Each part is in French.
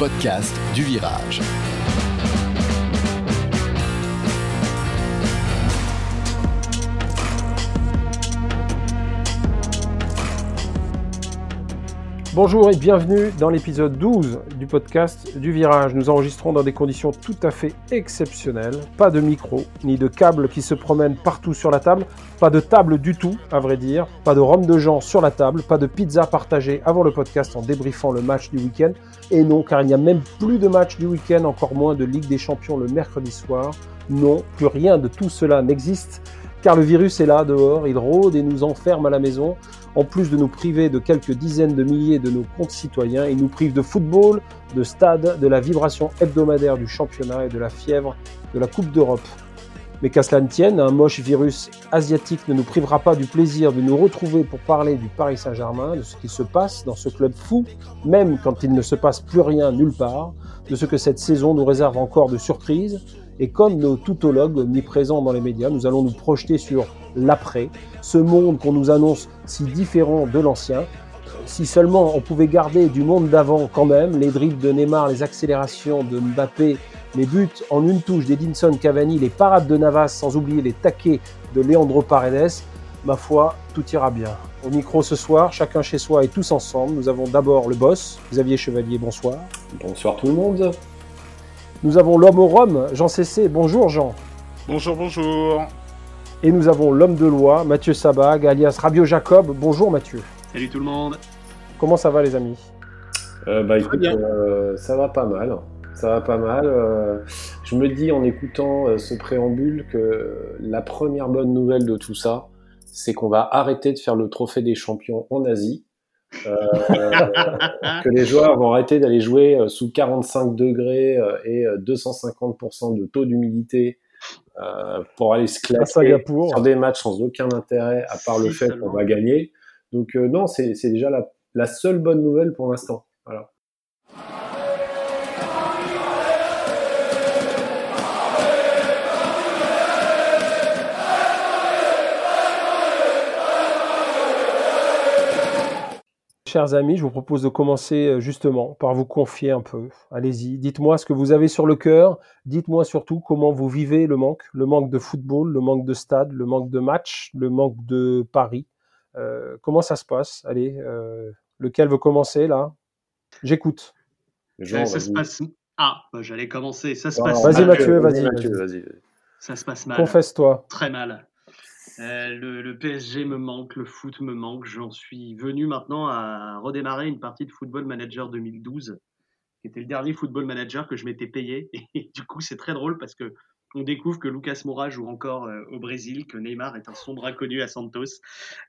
podcast du virage. Bonjour et bienvenue dans l'épisode 12 du podcast du virage. Nous enregistrons dans des conditions tout à fait exceptionnelles. Pas de micro, ni de câbles qui se promènent partout sur la table. Pas de table du tout, à vrai dire. Pas de rhum de gens sur la table. Pas de pizza partagée avant le podcast en débriefant le match du week-end. Et non, car il n'y a même plus de match du week-end, encore moins de Ligue des Champions le mercredi soir. Non, plus rien de tout cela n'existe car le virus est là dehors, il rôde et nous enferme à la maison. En plus de nous priver de quelques dizaines de milliers de nos concitoyens, il nous prive de football, de stade, de la vibration hebdomadaire du championnat et de la fièvre de la Coupe d'Europe. Mais qu'à cela ne tienne, un moche virus asiatique ne nous privera pas du plaisir de nous retrouver pour parler du Paris Saint-Germain, de ce qui se passe dans ce club fou, même quand il ne se passe plus rien nulle part, de ce que cette saison nous réserve encore de surprises, et comme nos toutologues mis présents dans les médias, nous allons nous projeter sur l'après, ce monde qu'on nous annonce si différent de l'ancien. Si seulement on pouvait garder du monde d'avant quand même, les dribbles de Neymar, les accélérations de Mbappé, les buts en une touche d'Edinson Cavani, les parades de Navas, sans oublier les taquets de Leandro Paredes, ma foi, tout ira bien. Au micro ce soir, chacun chez soi et tous ensemble, nous avons d'abord le boss, Xavier Chevalier, bonsoir. Bonsoir tout le monde. Nous avons l'homme au rhum, Jean Cessé. Bonjour Jean. Bonjour, bonjour. Et nous avons l'homme de loi, Mathieu Sabag, alias Rabio Jacob. Bonjour Mathieu. Salut tout le monde. Comment ça va les amis? Euh, Bah écoute, euh, ça va pas mal. Ça va pas mal. Euh, je me dis en écoutant euh, ce préambule que la première bonne nouvelle de tout ça, c'est qu'on va arrêter de faire le trophée des champions en Asie que les joueurs vont arrêter d'aller jouer euh, sous 45 degrés euh, et 250% de taux d'humidité pour aller se classer sur des matchs sans aucun intérêt à part le fait qu'on va gagner. Donc non, c'est déjà la, la, seule bonne nouvelle pour l'instant. Voilà. Chers amis, je vous propose de commencer euh, justement par vous confier un peu. Allez-y, dites-moi ce que vous avez sur le cœur. Dites-moi surtout comment vous vivez le manque, le manque de football, le manque de stade, le manque de match, le manque de Paris. Euh, comment ça se passe? Allez, euh, lequel veut commencer là? J'écoute. ça se passe. Ah, bah, j'allais commencer. Ça se passe. Vas-y Mathieu, vas-y. Vas ça se passe mal. Confesse-toi. Très mal. Euh, le, PSG me manque, le foot me manque. J'en suis venu maintenant à redémarrer une partie de Football Manager 2012, qui était le dernier Football Manager que je m'étais payé. Et du coup, c'est très drôle parce que on découvre que Lucas Moura joue encore euh, au Brésil, que Neymar est un sombre inconnu à Santos.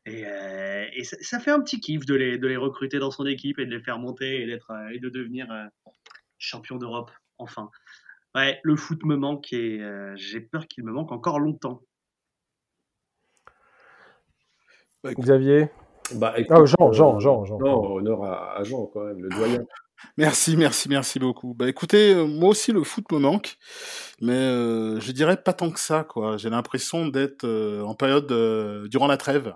Et, euh, ça, fait un petit kiff de les, recruter dans son équipe et de les faire monter et, et de devenir champion d'Europe, enfin. Ouais, le foot me manque et j'ai peur qu'il me manque encore longtemps. Bah, Xavier bah, ah, Jean, Jean, Jean, Jean. Non, honneur à, Jean quand même, le doyen. Merci, merci, merci beaucoup. Bah écoutez, euh, moi aussi le foot me manque, mais euh, je dirais pas tant que ça, quoi. J'ai l'impression d'être euh, en période durant la trêve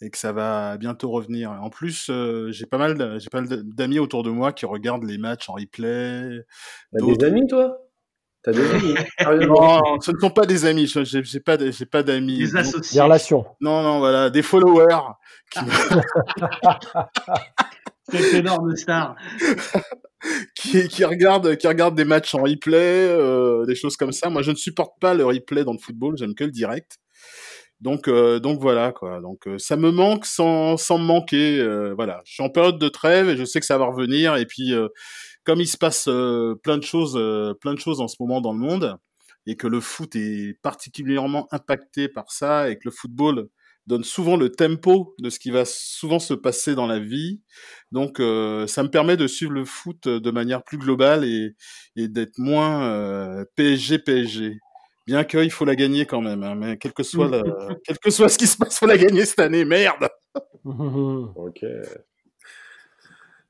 et que ça va bientôt revenir. En plus, j'ai pas mal, j'ai pas mal d'amis autour de moi qui regardent les matchs en replay. T'as des amis, toi? T'as des amis hein Non, ce ne sont pas des amis. J'ai pas, j'ai pas d'amis. Des associés. Des relations. Non, non, voilà, des followers. Qui... Cette énorme star. qui, qui regarde, qui regarde des matchs en replay, euh, des choses comme ça. Moi, je ne supporte pas le replay dans le football. J'aime que le direct. Donc, euh, donc voilà quoi. Donc euh, ça me manque sans, sans me manquer. Euh, voilà, je suis en période de trêve et je sais que ça va revenir. Et puis euh, comme il se passe euh, plein de choses, euh, plein de choses en ce moment dans le monde, et que le foot est particulièrement impacté par ça, et que le football donne souvent le tempo de ce qui va souvent se passer dans la vie. Donc, euh, ça me permet de suivre le foot de manière plus globale et, et d'être moins euh, PSG PSG. Bien qu'il faut la gagner quand même, hein, mais quel que soit la, quel que soit ce qui se passe, faut la gagner cette année. Merde. ok.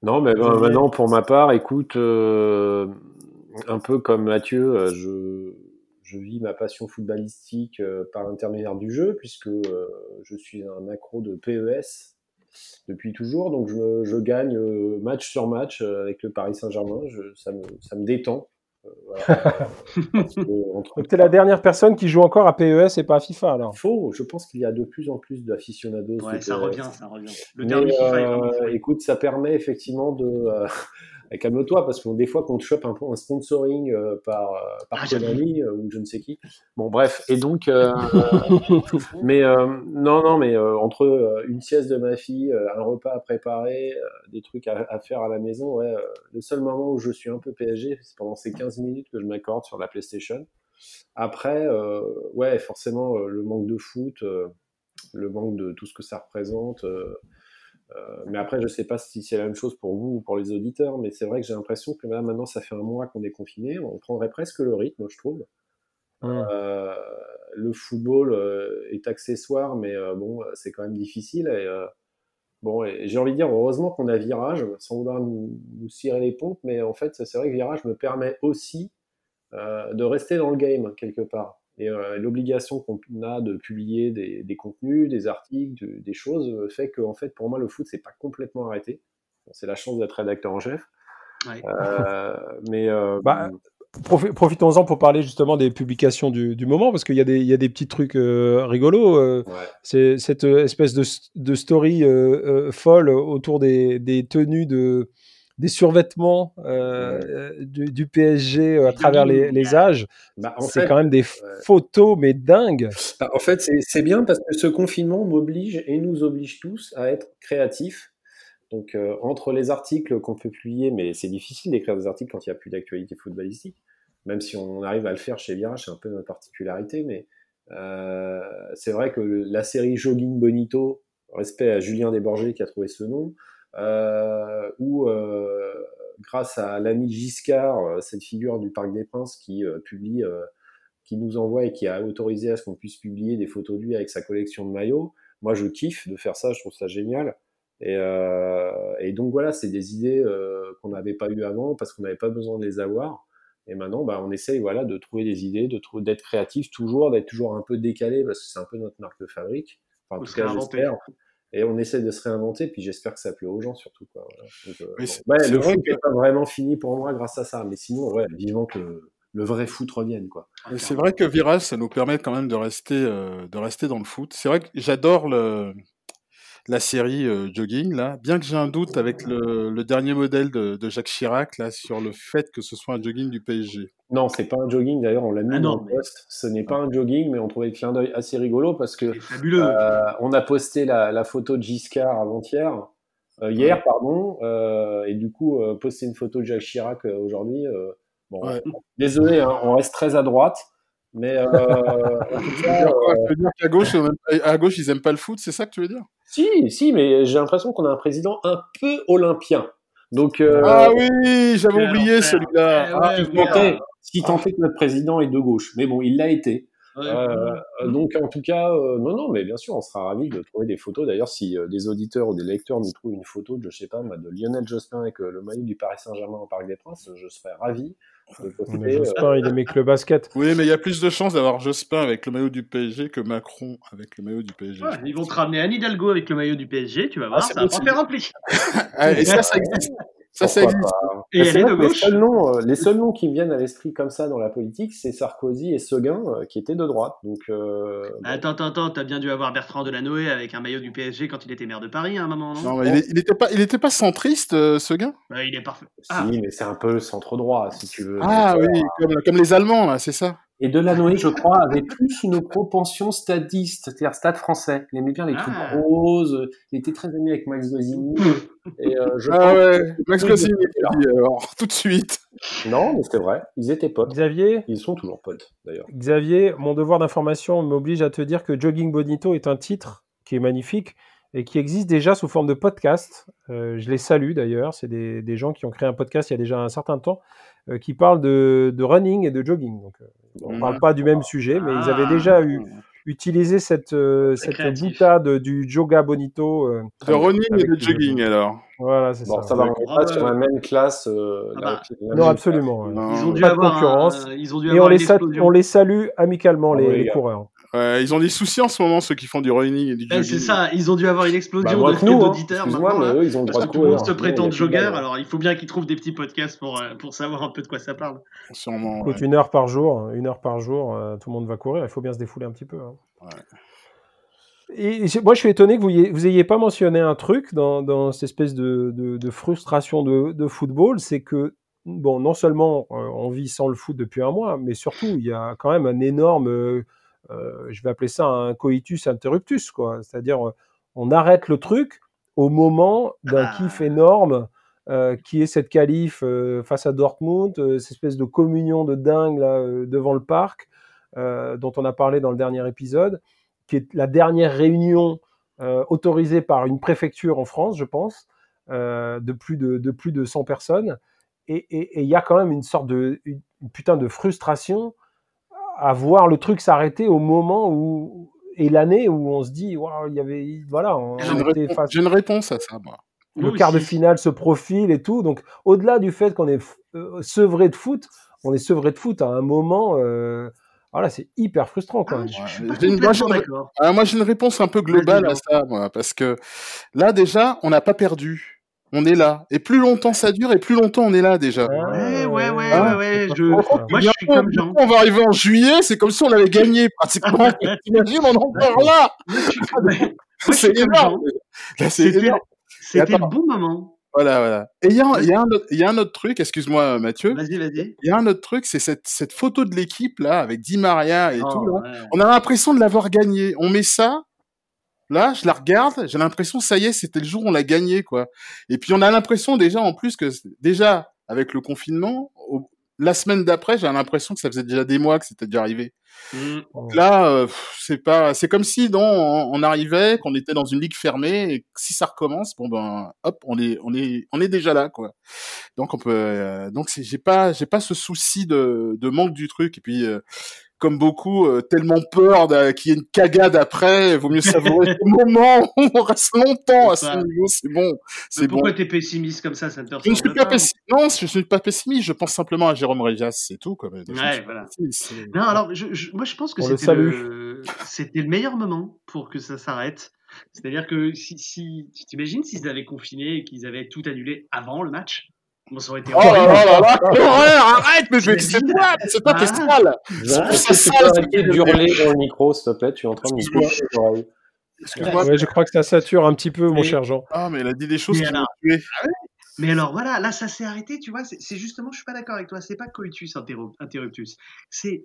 Non, mais ben, maintenant, pour ma part, écoute, euh, un peu comme Mathieu, euh, je, je vis ma passion footballistique euh, par l'intermédiaire du jeu, puisque je suis un accro de PES. depuis toujours. Donc je, je gagne match sur match avec le Paris Saint-Germain. Ça me, ça me détend. Donc tu es la dernière personne qui joue encore à PES et pas à FIFA alors Faux, je pense qu'il y a de plus en plus d'aficionados. Ouais, ça revient, ça revient. Le dernier FIFA Écoute, ça permet effectivement de, calme-toi, parce que des fois qu'on te chope un, un sponsoring euh, par, euh, par ah, euh, ou je ne sais qui. Bon, bref. Et donc, mais non, non, mais entre une sieste de ma fille, un repas à préparer, des trucs à, faire à la maison, ouais, le seul moment où je suis un peu PSG, c'est pendant ces 15 minutes que je m'accorde sur la PlayStation. Après, ouais, forcément, le manque de foot, le manque de tout ce que ça représente. Euh, mais après, je ne sais pas si c'est la même chose pour vous ou pour les auditeurs, mais c'est vrai que j'ai l'impression que là, maintenant, ça fait un mois qu'on est confiné. On prendrait presque le rythme, je trouve. Euh, le football euh, est accessoire, mais bon, c'est quand même difficile. Et, bon, j'ai envie de dire, heureusement qu'on a Virage, sans vouloir nous, nous, cirer les pompes, mais en fait, c'est vrai que Virage me permet aussi de rester dans le game quelque part. Et euh, l'obligation qu'on a de publier des, contenus, des articles, des choses, euh, fait que en fait, pour moi, le foot, c'est pas complètement arrêté. c'est la chance d'être rédacteur en chef. Euh, mais bah, profitons-en pour parler justement des publications du, moment, parce qu'il y, a des, y a des petits trucs rigolos. C'est cette espèce de, de story folle autour des, des tenues de des survêtements euh, du, PSG euh, à travers les, âges. Bah, c'est quand même des photos, mais dingues. Bah, en fait, c'est bien parce que ce confinement m'oblige et nous oblige tous à être créatifs. Donc, euh, entre les articles qu'on peut publier, mais c'est difficile d'écrire des articles quand il n'y a plus d'actualité footballistique, même si on arrive à le faire chez Virage, c'est un peu notre particularité, mais c'est vrai que la série Jogging Bonito, respect à Julien Desborgers qui a trouvé ce nom, euh, où euh, grâce à l'ami Giscard, euh, cette figure du Parc des Princes qui publie qui nous envoie et qui a autorisé à ce qu'on puisse publier des photos de lui avec sa collection de maillots. Moi, je kiffe de faire ça, je trouve ça génial. Et, et donc voilà, c'est des idées qu'on n'avait pas eues avant parce qu'on n'avait pas besoin de les avoir. Et maintenant, bah, on essaye voilà, de trouver des idées, de d'être créatif toujours, d'être toujours un peu décalé parce que c'est un peu notre marque de fabrique. Enfin, en tout cas, j'espère et on essaie de se réinventer, puis j'espère que ça plaît aux gens surtout. Quoi. Euh, le foot n'est pas vraiment fini pour moi grâce à ça, mais sinon, ouais, vivant que le, vrai foot revienne. Quoi. C'est vrai que Virage, ça nous permet quand même de rester, euh, de rester dans le foot. C'est vrai que j'adore le, la série euh, Jogging, là, bien que j'ai un doute avec le, dernier modèle de, Jacques Chirac, là, sur le fait que ce soit un jogging du PSG. Non, c'est pas un jogging, d'ailleurs, on l'a mis ah dans le post. Ce n'est pas un jogging, mais on trouvait le clin d'œil assez rigolo parce que euh, on a posté la, photo de Giscard avant-hier, euh, hier, pardon, et du coup, posté une photo de Jacques Chirac aujourd'hui. bon, désolé, hein, on reste très à droite. Mais euh, tu veux dire qu'à gauche, à gauche, ils aiment pas le foot, c'est ça que tu veux dire? Si, si, mais j'ai l'impression qu'on a un président un peu olympien. Donc euh, ah oui, j'avais oublié celui-là. Eh ah, ouais, si tant est que notre président est de gauche, mais bon, il l'a été. Euh, donc en tout cas, euh, non, non, mais bien sûr, on sera ravis de trouver des photos. D'ailleurs, si euh, des auditeurs ou des lecteurs nous trouvent une photo de, je sais pas, de Lionel Jospin avec le maillot du Paris Saint-Germain au Parc des Princes, je serais ravi Jospin, il aimait que le basket. Oui, mais il y a plus de chances d'avoir Jospin avec le maillot du PSG que Macron avec le maillot du PSG. ils vont te ramener Anne Hidalgo avec le maillot du PSG, tu vas voir, ah, ça va faire rempli. Ah, et ça, ça existe. Ça, c'est Et elle est de gauche. Les seuls, noms, euh, les seuls noms qui me viennent à l'esprit comme ça dans la politique, c'est Sarkozy et Seguin, euh, qui étaient de droite. Donc, euh, Attends, attends, attends, t'as bien dû avoir Bertrand Delanoë avec un maillot du PSG quand il était maire de Paris à un moment, non, non il, n'était pas, il était pas centriste, Seguin? Bah, Il est parfait. Si, ah. mais c'est un peu centre-droit, si tu veux. Ah oui, comme, comme les Allemands, là, c'est ça? Et Delanoë, je crois, avait plus une propension stadiste, c'est-à-dire stade français. Il aimait bien les trucs ah. roses. Il était très aimé avec Max Gosini. Et euh, ah ouais, Max Gosini, alors, tout de suite. Non, mais c'était vrai. Ils étaient potes. Xavier Ils sont toujours potes, d'ailleurs. Xavier, mon devoir d'information m'oblige à te dire que Jogging Bonito est un titre qui est magnifique et qui existe déjà sous forme de podcast. Euh, je les salue d'ailleurs. C'est des, des, gens qui ont créé un podcast il y a déjà un certain temps qui parlent de, de, running et de jogging. Donc, on ne parle pas du même sujet, mais ils avaient déjà eu, ah. utilisé cette, euh, cette boutade du yoga bonito. Euh, de running et de jogging, alors. Voilà, c'est ça. Ça va, pas sur la même classe. Euh, ah bah. non, absolument. Ils ont dû avoir concurrence. ils ont dû et on, les on les salue amicalement, les, ah les, coureurs. Ils ont des soucis en ce moment, ceux qui font du running et du eh, C'est ça, ils ont dû avoir une explosion bah, de hein. d'auditeurs. Moi, mais eux, ils ont le droit de courir. Tout le monde se prétend jogger, alors il faut bien qu'ils trouvent des petits podcasts pour, euh, pour savoir un peu de quoi ça parle. Sûrement. Ouais. Une heure par jour, une heure par jour, euh, tout le monde va courir, il faut bien se défouler un petit peu. Hein. Ouais. Et moi, je suis étonné que vous vous ayez pas mentionné un truc dans, dans cette espèce de, de, de frustration de, de football, c'est que bon, non seulement euh, on vit sans le foot depuis un mois, mais surtout il y a quand même un énorme, euh, je vais appeler ça un coitus interruptus, quoi. C'est-à-dire on arrête le truc au moment d'un ah. kiff énorme. Euh, qui est cette qualif euh, face à Dortmund, euh, cette espèce de communion de dingue là, devant le parc, dont on a parlé dans le dernier épisode, qui est la dernière réunion autorisée par une préfecture en France, je pense, de, plus de, de, plus de 100 personnes. Et il y a quand même une sorte de une, putain de frustration à voir le truc s'arrêter au moment où et l'année où on se dit waouh il y avait voilà j'ai une, face... une, réponse à ça moi le quart de finale se profile et tout. Donc, au-delà du fait qu'on est euh, sevré de foot, on est sevré de foot à un moment. Euh, voilà, c'est hyper frustrant. Quoi. Ah, moi, j'ai une, réponse un peu globale à ça, moi, parce que là, déjà, on n'a pas perdu. On est là. Et plus longtemps ça dure, et plus longtemps on est là déjà. Ouais, ouais, ouais, ah. ouais, Je... Moi, je suis comme Jean. On va arriver en juillet, c'est comme si on avait gagné pratiquement. T'imagines, on est encore là. C'est énorme. C'était le bon moment. Voilà, voilà. Et il y a, y, a y a, un autre truc, excuse-moi Mathieu. Vas-y, vas-y. Il y a un autre truc, c'est cette, cette photo de l'équipe là, avec Di Maria et oh, tout. Là. On a l'impression de l'avoir gagné. On met ça, là, je la regarde, j'ai l'impression, ça y est, c'était le jour où on l'a gagné, quoi. Et puis on a l'impression déjà, en plus, que déjà, avec le confinement, au, la semaine d'après, j'ai l'impression que ça faisait déjà des mois que c'était déjà arrivé. Mmh. Donc là, euh, c'est pas, c'est comme si non, on, arrivait, qu'on était dans une ligue fermée, et si ça recommence, bon ben, hop, on est, on est, on est déjà là, quoi. Donc on peut, euh, donc j'ai pas, j'ai pas ce souci de, de manque du truc. Et puis, euh, comme beaucoup, euh, tellement peur qu'il y ait une cagade après. Vaut mieux savourer ce moment. On reste longtemps à ce niveau. C'est bon. C'est bon. Pourquoi t'es pessimiste comme ça, ça Je ne suis pas pessimiste. Non, je suis pas pessimiste. Je pense simplement à Jérôme Réjas, c'est tout. Comme ouais, voilà. Non, alors je, moi je pense que c'était le, c'était le meilleur moment pour que ça s'arrête. C'est-à-dire que si, si tu t'imagines s'ils avaient confiné et qu'ils avaient tout annulé avant le match, Bon, ça aurait été oh là là là l'horreur, arrête, mais je c'est quoi C'est pas festival C'est ça, arrêter d'hurler dans le micro, s'il te plaît, tu es en train de me Excuse-moi. Ouais, je crois que ça sature un petit peu, mon cher Jean. Ah, mais elle a dit des choses qui m'ont tué. Ah mais alors voilà, là ça s'est arrêté, tu vois. C'est justement, je suis pas d'accord avec toi. C'est pas coitus interruptus. C'est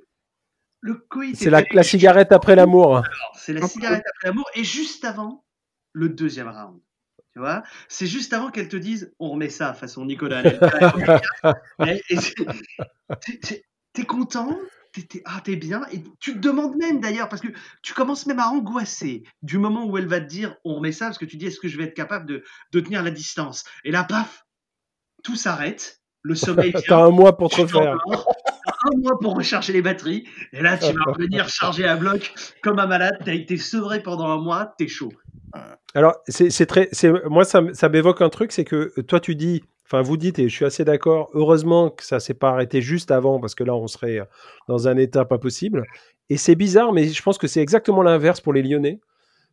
le coitus. C'est la, la, cigarette après l'amour. C'est la cigarette après l'amour et juste avant le deuxième round. Tu vois. C'est juste avant qu'elle te dise on remet ça façon Nicolas. T'es content T'es ah, es bien. Et tu te demandes même d'ailleurs parce que tu commences même à angoisser du moment où elle va te dire on remet ça parce que tu dis est-ce que je vais être capable de, de tenir la distance? Et là paf tout s'arrête. Le sommeil t'as un mois pour te refaire. un mois pour recharger les batteries. Et là tu vas revenir charger à bloc comme un malade. T'as été sevré pendant un mois t'es chaud alors, c'est très, moi, ça, m'évoque un truc, c'est que euh, toi, tu dis, enfin, vous dites, et je suis assez d'accord, heureusement que ça s'est pas arrêté juste avant, parce que là, on serait euh, dans un état pas possible. Et c'est bizarre, mais je pense que c'est exactement l'inverse pour les Lyonnais,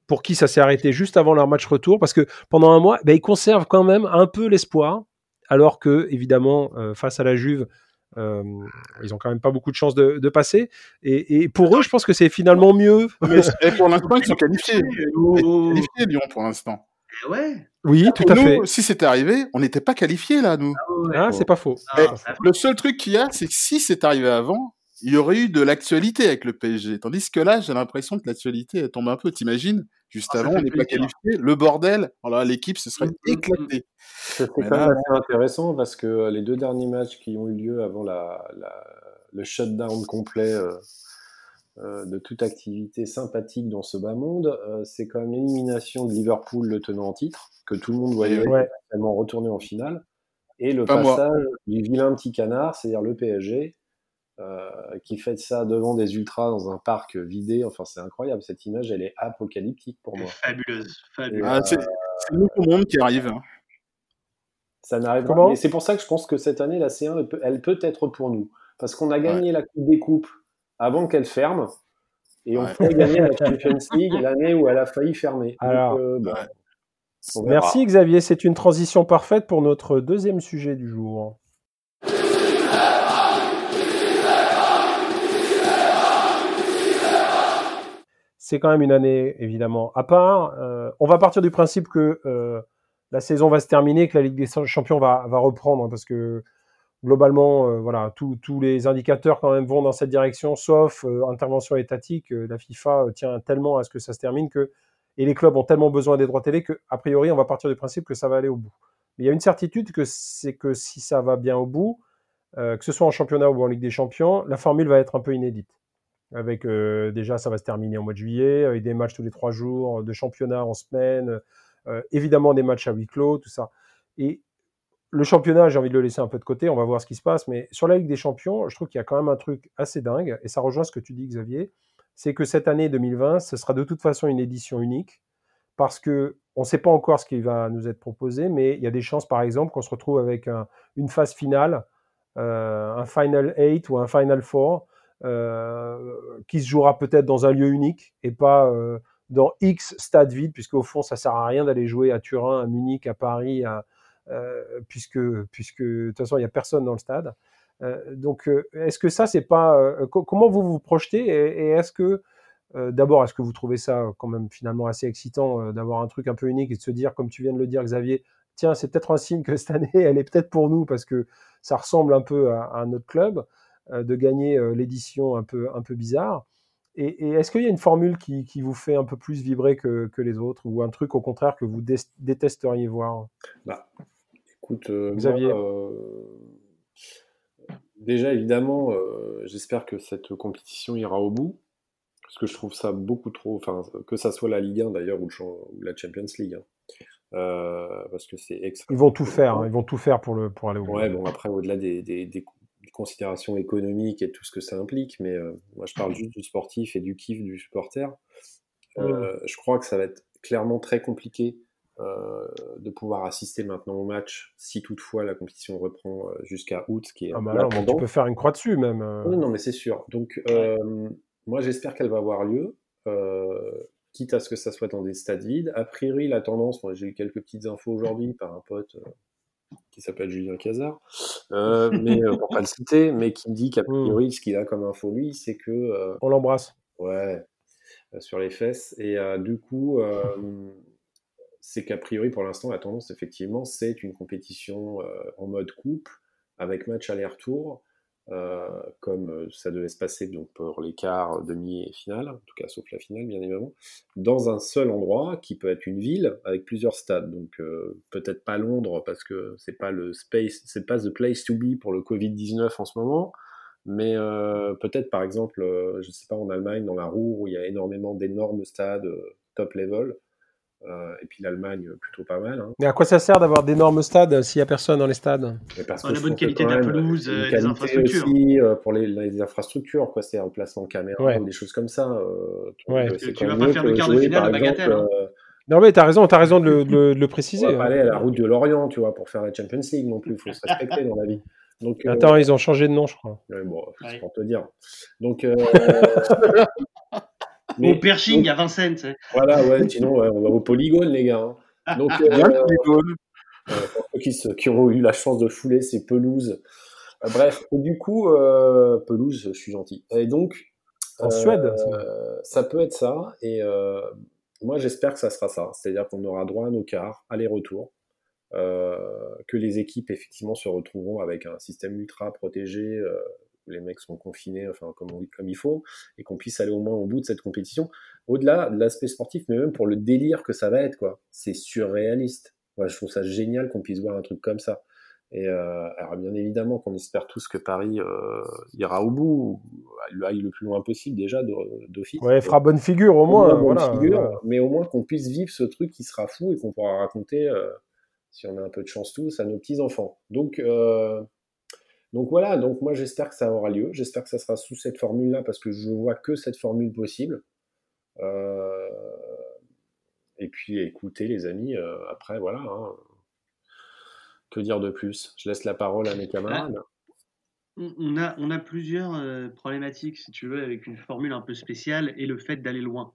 pour qui ça s'est arrêté juste avant leur match retour, parce que pendant un mois, ben, ils conservent quand même un peu l'espoir, alors que, évidemment, euh, face à la Juve, ils ont quand même pas beaucoup de chances de, passer. Et, pour eux, je pense que c'est finalement mieux. Mais pour l'instant, ils sont qualifiés. Ils sont qualifiés, Lyon, pour l'instant. Eh ouais. Oui, tout à fait. Si c'était arrivé, on n'était pas qualifiés là, nous. Ah, ah c'est pas faux. le seul truc qu'il y a, c'est que si c'est arrivé avant, il y aurait eu de l'actualité avec le PSG. Tandis que là, j'ai l'impression que l'actualité tombe un peu. T'imagines Juste ah, avant, on n'est pas qualifié. Le bordel, alors l'équipe se serait mmh, mmh, mmh. éclatée. C'est quand même assez intéressant parce que les deux derniers matchs qui ont eu lieu avant la, le shutdown complet euh, euh, de toute activité sympathique dans ce bas monde, euh, c'est quand même l'élimination de Liverpool, le tenant en titre, que tout le monde voyait ouais. retourner en finale, et le passage du vilain petit canard, c'est-à-dire le PSG, euh, qui fait ça devant des ultras dans un parc vidé. Enfin, c'est incroyable. Cette image, elle est apocalyptique pour moi. Fabuleuse. fabuleuse. Ah, c'est le nouveau monde qui arrive. Hein. Ça n'arrive pas. Et c'est pour ça que je pense que cette année, la C1, elle peut, être pour nous. Parce qu'on a gagné la Coupe des Coupes avant qu'elle ferme. Et on peut gagner la Champions League l'année où elle a failli fermer. Alors, euh. Merci Xavier, c'est une transition parfaite pour notre deuxième sujet du jour. C'est quand même une année évidemment à part. Euh, on va partir du principe que euh, la saison va se terminer, que la Ligue des Champions va, reprendre parce que globalement, euh, voilà, tous les indicateurs quand même vont dans cette direction, sauf intervention étatique. La FIFA tient tellement à ce que ça se termine que et les clubs ont tellement besoin des droits télé que a priori on va partir du principe que ça va aller au bout. Mais il y a une certitude que c'est que si ça va bien au bout, que ce soit en championnat ou en Ligue des Champions, la formule va être un peu inédite. Avec euh, déjà, ça va se terminer au mois de juillet, avec des matchs tous les trois jours, de championnat en semaine, euh, évidemment des matchs à huis clos, tout ça. Et le championnat, j'ai envie de le laisser un peu de côté, on va voir ce qui se passe. Mais sur la Ligue des Champions, je trouve qu'il y a quand même un truc assez dingue, et ça rejoint ce que tu dis, Xavier, c'est que cette année 2020, ce sera de toute façon une édition unique, parce que on ne sait pas encore ce qui va nous être proposé, mais il y a des chances, par exemple, qu'on se retrouve avec un- une phase finale, euh, un Final 8 ou un Final 4, euh, qui se jouera peut-être dans un lieu unique et pas euh, dans X stade vide, puisque au fond, ça sert à rien d'aller jouer à Turin, à Munich, à Paris, euh, puisque, de toute façon, il n'y a personne dans le stade. Euh, donc, euh, est-ce que ça, c'est pas. euh, co- comment vous vous projetez et, est-ce que, euh, d'abord, est-ce que vous trouvez ça quand même finalement assez excitant euh, d'avoir un truc un peu unique et de se dire, comme tu viens de le dire, Xavier, tiens, c'est peut-être un signe que cette année, elle est peut-être pour nous parce que ça ressemble un peu à, notre club euh, de gagner euh, l'édition un peu, un peu bizarre. Et, et est-ce qu'il y a une formule qui, qui vous fait un peu plus vibrer que, que les autres ou un truc au contraire que vous dé- détesteriez voir? Bah, écoute, euh, moi, Xavier. euh, déjà évidemment, euh, j'espère que cette compétition ira au bout, parce que je trouve ça beaucoup trop, enfin que ça soit la Ligue 1 d'ailleurs ou, la Champions League, hein. Euh, parce que c'est Ils vont tout faire, hein, ils vont tout faire pour, le, pour aller au bout. Ouais, bon après au-delà des, des- des considérations économiques et tout ce que ça implique, mais euh, moi je parle juste du sportif et du kiff du supporter. Euh, je crois que ça va être clairement très compliqué euh, de pouvoir assister maintenant au match si toutefois la compétition reprend jusqu'à août, ce qui est Ah un bah peu non, mais tu attendant. peux faire une croix dessus même. non, mais c'est sûr. Donc, euh, moi, j'espère qu'elle va avoir lieu, euh, quitte à ce que ça soit dans des stades vides. A priori, la tendance, moi, j'ai eu quelques petites infos aujourd'hui par un pote qui s'appelle Julien Cazard, euh, mais euh, pour pas le citer, mais qui me dit qu'a priori, ce qu'il a comme info lui, c'est que euh, On l'embrasse. Ouais, euh, sur les fesses. Et du coup, c'est qu'a priori, pour l'instant, la tendance, effectivement, c'est une compétition en mode couple, avec match aller-retour, euh, comme euh, ça devait se passer donc, pour les quarts, demi et finale, en tout cas sauf la finale, bien évidemment, dans un seul endroit, qui peut être une ville, avec plusieurs stades. Donc euh, peut-être pas Londres, parce que c'est pas le space, c'est pas the place to be pour le Covid-19 en ce moment, mais euh, peut-être par exemple, euh, je sais pas, en Allemagne, dans la Ruhr, où il y a énormément d'énormes stades top level, euh, et puis l'Allemagne, euh, plutôt pas mal. Hein. Mais à quoi ça sert d'avoir d'énormes stades s'il n'y a personne dans les stades? Mais parce que la bonne que qualité de la pelouse, euh, infrastructures. aussi euh, pour les, les infrastructures, quoi, c'est un placement de caméra Ouais. ou des choses comme ça. euh, tu Ouais. vois, c'est Tu vas pas faire que le quart de finale de bagatelle, exemple, hein. euh, Non mais t'as raison, t'as raison de le, de de le préciser. on va pas hein. aller à la route de l'Orient, tu vois, pour faire la Champions League non plus. Il faut se respecter dans la vie. Donc, euh, Attends, ils ont changé de nom, je crois. ouais, bon, c'est Ouais. pour te dire. Donc, Au Pershing à Vincennes, voilà, ouais, sinon, ouais, on va au polygone, les gars. hein. Donc, Bien euh, polygone. euh, pour ceux qui, se- qui ont eu la chance de fouler ces pelouses. Euh, bref, et du coup, euh, pelouse, je suis gentil. Et donc, En Suède, ça. peut être ça. Et moi, j'espère que ça sera ça. C'est-à-dire qu'on aura droit à nos quarts, aller-retour. euh, que les équipes, effectivement, se retrouveront avec un système ultra protégé. euh, où les mecs sont confinés, enfin, comme, on- comme il faut, et qu'on puisse aller au moins au bout de cette compétition. Au-delà de l'aspect sportif, mais même pour le délire que ça va être, quoi. C'est surréaliste. Ouais, je trouve ça génial qu'on puisse voir un truc comme ça. Et euh, alors bien évidemment qu'on espère tous que Paris euh, ira au bout, ou aille le plus loin possible déjà de- d'office. Ouais, fera bonne figure au Au moins. bonne voilà, figure, voilà. mais au moins qu'on puisse vivre ce truc qui sera fou et qu'on pourra raconter, euh, si on a un peu de chance tous, à nos petits-enfants. Donc, euh, donc voilà, donc moi j'espère que ça aura lieu, j'espère que ça sera sous cette formule-là, parce que je vois que cette formule possible. Euh, et puis écoutez les amis, euh, après voilà, hein, que dire de plus? Je laisse la parole à mes camarades. on a, on a plusieurs euh, problématiques, si tu veux, avec une formule un peu spéciale et le fait d'aller loin.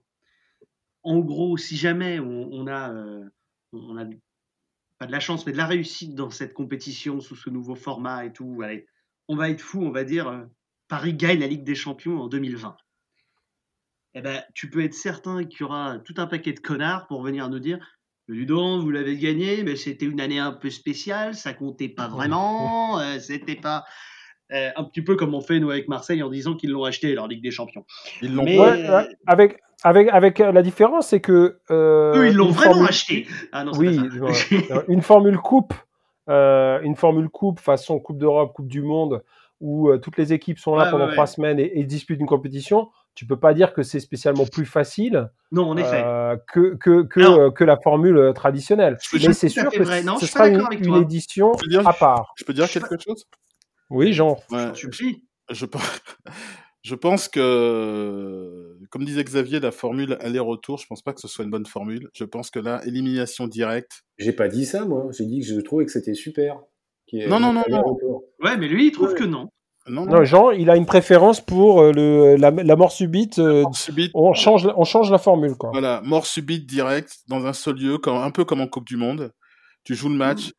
En gros, si jamais on, a, on a pas de la chance, mais de la réussite dans cette compétition sous ce nouveau format et tout, allez, on va être fou, on va dire euh, Paris gagne la Ligue des Champions en 2020. Eh ben, tu peux être certain qu'il y aura tout un paquet de connards pour venir nous dire Ludon, vous l'avez gagné, mais c'était une année un peu spéciale, ça comptait pas vraiment, c'était pas. Euh, un petit peu comme on fait nous avec Marseille en disant qu'ils l'ont acheté leur Ligue des Champions. Ils l'ont avec avec avec euh, la différence c'est que euh, eux ils l'ont vraiment acheté. Ah oui, une formule coupe, une formule coupe façon Coupe d'Europe, Coupe du Monde où toutes les équipes sont là pendant trois semaines et, disputent une compétition. Tu peux pas dire que c'est spécialement plus facile. Non, en effet. que que que, que, la formule traditionnelle. Mais c'est sûr que ce sera une, une édition à part. Je peux dire quelque chose? Oui, Jean. je, je pense que, comme disait Xavier, la formule aller-retour, je pense pas que ce soit une bonne formule. Je pense que là, élimination directe. J'ai pas dit ça, moi. J'ai dit que je trouvais que c'était super. Non, non, non, non. Ouais, mais lui, il trouve que non. Non, non. Jean, il a une préférence pour euh, le, la, mort subite. Euh, mort subite. On, change, on change la formule. Quoi. Voilà, mort subite directe dans un seul lieu, comme, un peu comme en Coupe du Monde. Tu joues le match, mmh.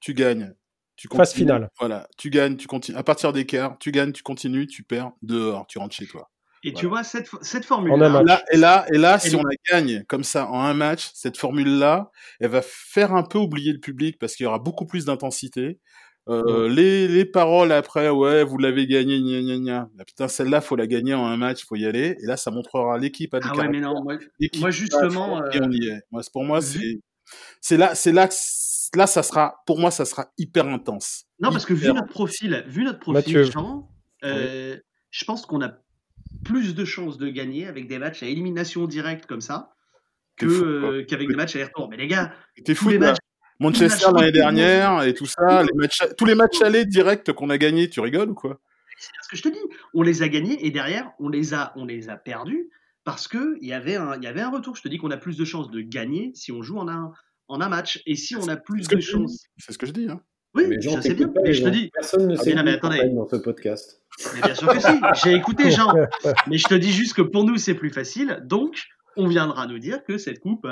tu gagnes. Tu Phase finale. Voilà, tu gagnes, tu continues. À partir des quarts, tu gagnes, tu continues, tu perds, dehors, tu rentres chez toi. Et tu vois, cette, cette formule là, et là, et là si on la gagne comme ça en un match, cette formule-là, elle va faire un peu oublier le public parce qu'il y aura beaucoup plus d'intensité. Euh, les, les paroles après, ouais, vous l'avez gagné, gna gna gna. Ah, putain, celle-là, faut la gagner en un match, faut y aller. Et là, ça montrera l'équipe à Ah ouais, mais non, moi, moi justement. Et on y est. Moi, pour moi, c'est, c'est là, c'est là que là, ça sera, pour moi, ça sera hyper intense. Non, parce que vu notre profil, vu notre profil, euh, je pense qu'on a plus de chances de gagner avec des matchs à élimination directe comme ça que euh, qu'avec des matchs à retour. Mais les gars, t'es fou les matchs. Manchester l'année dernière et tout ça, les matchs, tous les matchs allés directs qu'on a gagnés, tu rigoles ou quoi? C'est ce que je te dis. On les a gagnés et derrière, on les a, on les a perdus parce que il y avait un, il y avait un retour. Je te dis qu'on a plus de chances de gagner si on joue en un, en un match. Et si on a plus de chances. C'est ce que je dis. Hein. Oui, mais je sais bien. mais je te dis. Personne ne ah, sait mais attendez. dans ce podcast. Mais bien sûr que si. J'ai écouté Jean. mais je te dis juste que pour nous, c'est plus facile. Donc, on viendra nous dire que cette coupe.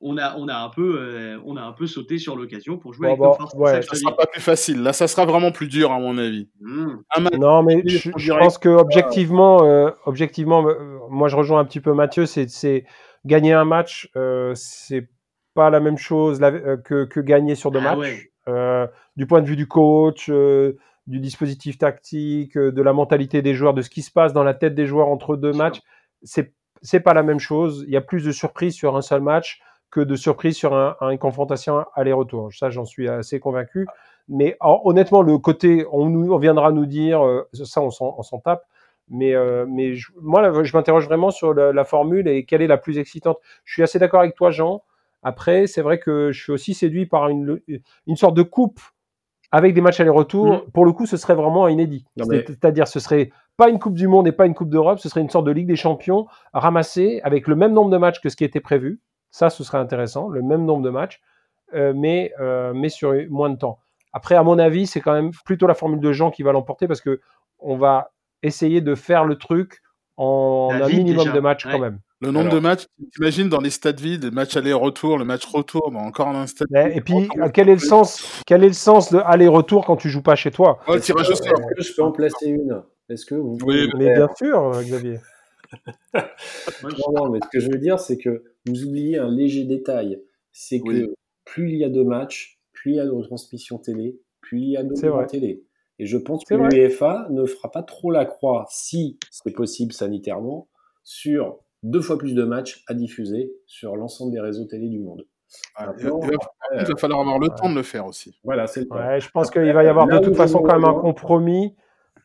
on a, on, a un peu, euh, on a un peu sauté sur l'occasion pour jouer avec nos forces. Ouais, ça, sera pas plus facile. Là, ça sera vraiment plus dur, à mon avis. Hmm. Non, mais je, pense que objectivement, euh, objectivement euh, moi, je rejoins un petit peu Mathieu. C'est gagner un match, c'est pas la même chose euh, que, que, gagner sur deux ah matchs. Euh, du point de vue du coach, euh, du dispositif tactique, de la mentalité des joueurs, de ce qui se passe dans la tête des joueurs entre deux matchs, c'est c'est pas la même chose. Il y a plus de surprises sur un seul match que de surprises sur un, une confrontation aller-retour. Ça, j'en suis assez convaincu. Mais honnêtement, le côté, on, nous, on viendra nous dire, ça, on s'en tape. Mais, mais je, moi, je m'interroge vraiment sur la, la, formule et quelle est la plus excitante. Je suis assez d'accord avec toi, Jean. Après, c'est vrai que je suis aussi séduit par une, une sorte de coupe avec des matchs aller-retour. Mm. Pour le coup, ce serait vraiment inédit. C'est-à-dire, ce serait pas une Coupe du Monde et pas une Coupe d'Europe, ce serait une sorte de Ligue des Champions ramassée avec le même nombre de matchs que ce qui était prévu. Ça, ce serait intéressant, le même nombre de matchs, euh, mais, euh, mais sur moins de temps. Après, à mon avis, c'est quand même plutôt la formule de Jean qui va l'emporter parce que on va essayer de faire le truc en un minimum de matchs quand même. Le nombre de matchs, t'imagines dans les stades vides, le match aller-retour, le match retour, dans encore un stade. Et puis, quel est le sens, quel est le sens de aller-retour quand tu joues pas chez toi? Est-ce que je peux en placer une? Est-ce que vous Oui, mais bien sûr, Xavier. non, non, mais ce que je veux dire, c'est que vous oubliez un léger détail. C'est que plus il y a de matchs, plus il y a de retransmissions télé, plus il y a de télé. Et je pense que l'UEFA ne fera pas trop la croix, si c'est possible sanitairement, sur deux fois plus de matchs à diffuser sur l'ensemble des réseaux télé du monde. il, va, falloir avoir le temps de le faire aussi. Voilà, c'est ouais, je pense qu'il va y avoir de toute façon quand même un compromis,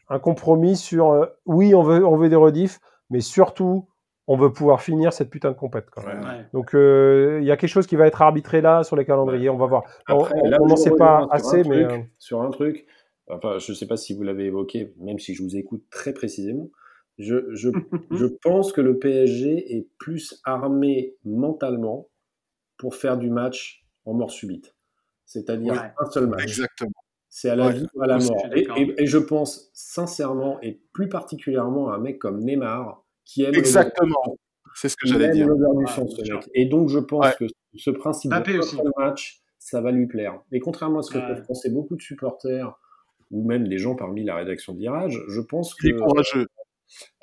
un compromis sur euh, oui, on veut, on veut des rediffs, mais surtout on veut pouvoir finir cette putain de compète. Donc euh, il y a quelque chose qui va être arbitré là sur les calendriers. On va voir. on n'en sait pas assez, mais euh, sur un truc. Enfin, je ne sais pas si vous l'avez évoqué, même si je vous écoute très précisément. Je, je, je, pense que le PSG est plus armé mentalement pour faire du match en mort subite. C'est-à-dire un seul match. Exactement. C'est à la Ouais, vie ou à la mort. Et, d'accord. et- et je pense sincèrement, et plus particulièrement à un mec comme Neymar, qui aime Exactement. C'est ce que j'allais dire. du Ah, ce mec. Et donc, je pense Ouais. que ce principe de aussi. match, ça va lui plaire. Et contrairement à ce que Ouais. peuvent penser beaucoup de supporters, ou même des gens parmi la rédaction de Virage, je pense que... Il est courageux.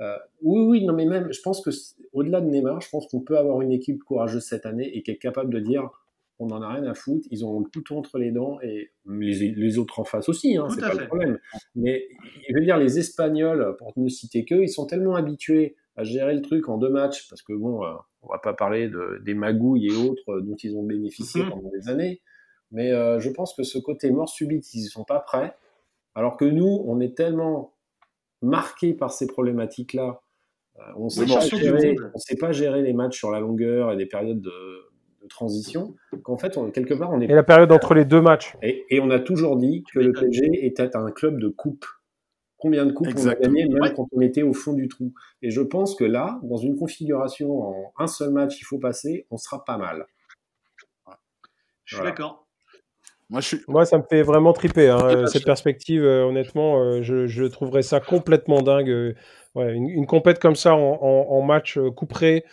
Euh, oui, oui, non, mais même, je pense que au-delà de Neymar, je pense qu'on peut avoir une équipe courageuse cette année et qui est capable de dire on n'en a rien à foutre, ils ont le couteau entre les dents et les, les autres en face aussi, hein, c'est pas fait. le problème. Mais je veux dire, les Espagnols, pour ne citer qu'eux, ils sont tellement habitués à gérer le truc en deux matchs parce que bon, euh, on va pas parler de, des magouilles et autres euh, dont ils ont bénéficié Mhm. pendant des années, mais euh, je pense que ce côté mort subite, ils y sont pas prêts, alors que nous, on est tellement marqués par ces problématiques-là. Euh, on sait on sait pas gérer les matchs sur la longueur et des périodes de, de transition. Qu'en fait, on, quelque part, on est Et la période entre les deux matchs. et, et on a toujours dit que le PSG était un club de coupe. Combien de coupes Exactement. on a gagné même Ouais. quand on était au fond du trou? Et je pense que là, dans une configuration en un seul match, il faut passer, on sera pas mal. Je suis Voilà. d'accord. Moi, je suis. Moi, ça me fait vraiment triper. hein, euh, parce cette perspective, euh, honnêtement, euh, je, je trouverais ça complètement dingue. euh, ouais, une, une compète comme ça en, en- en match couperé,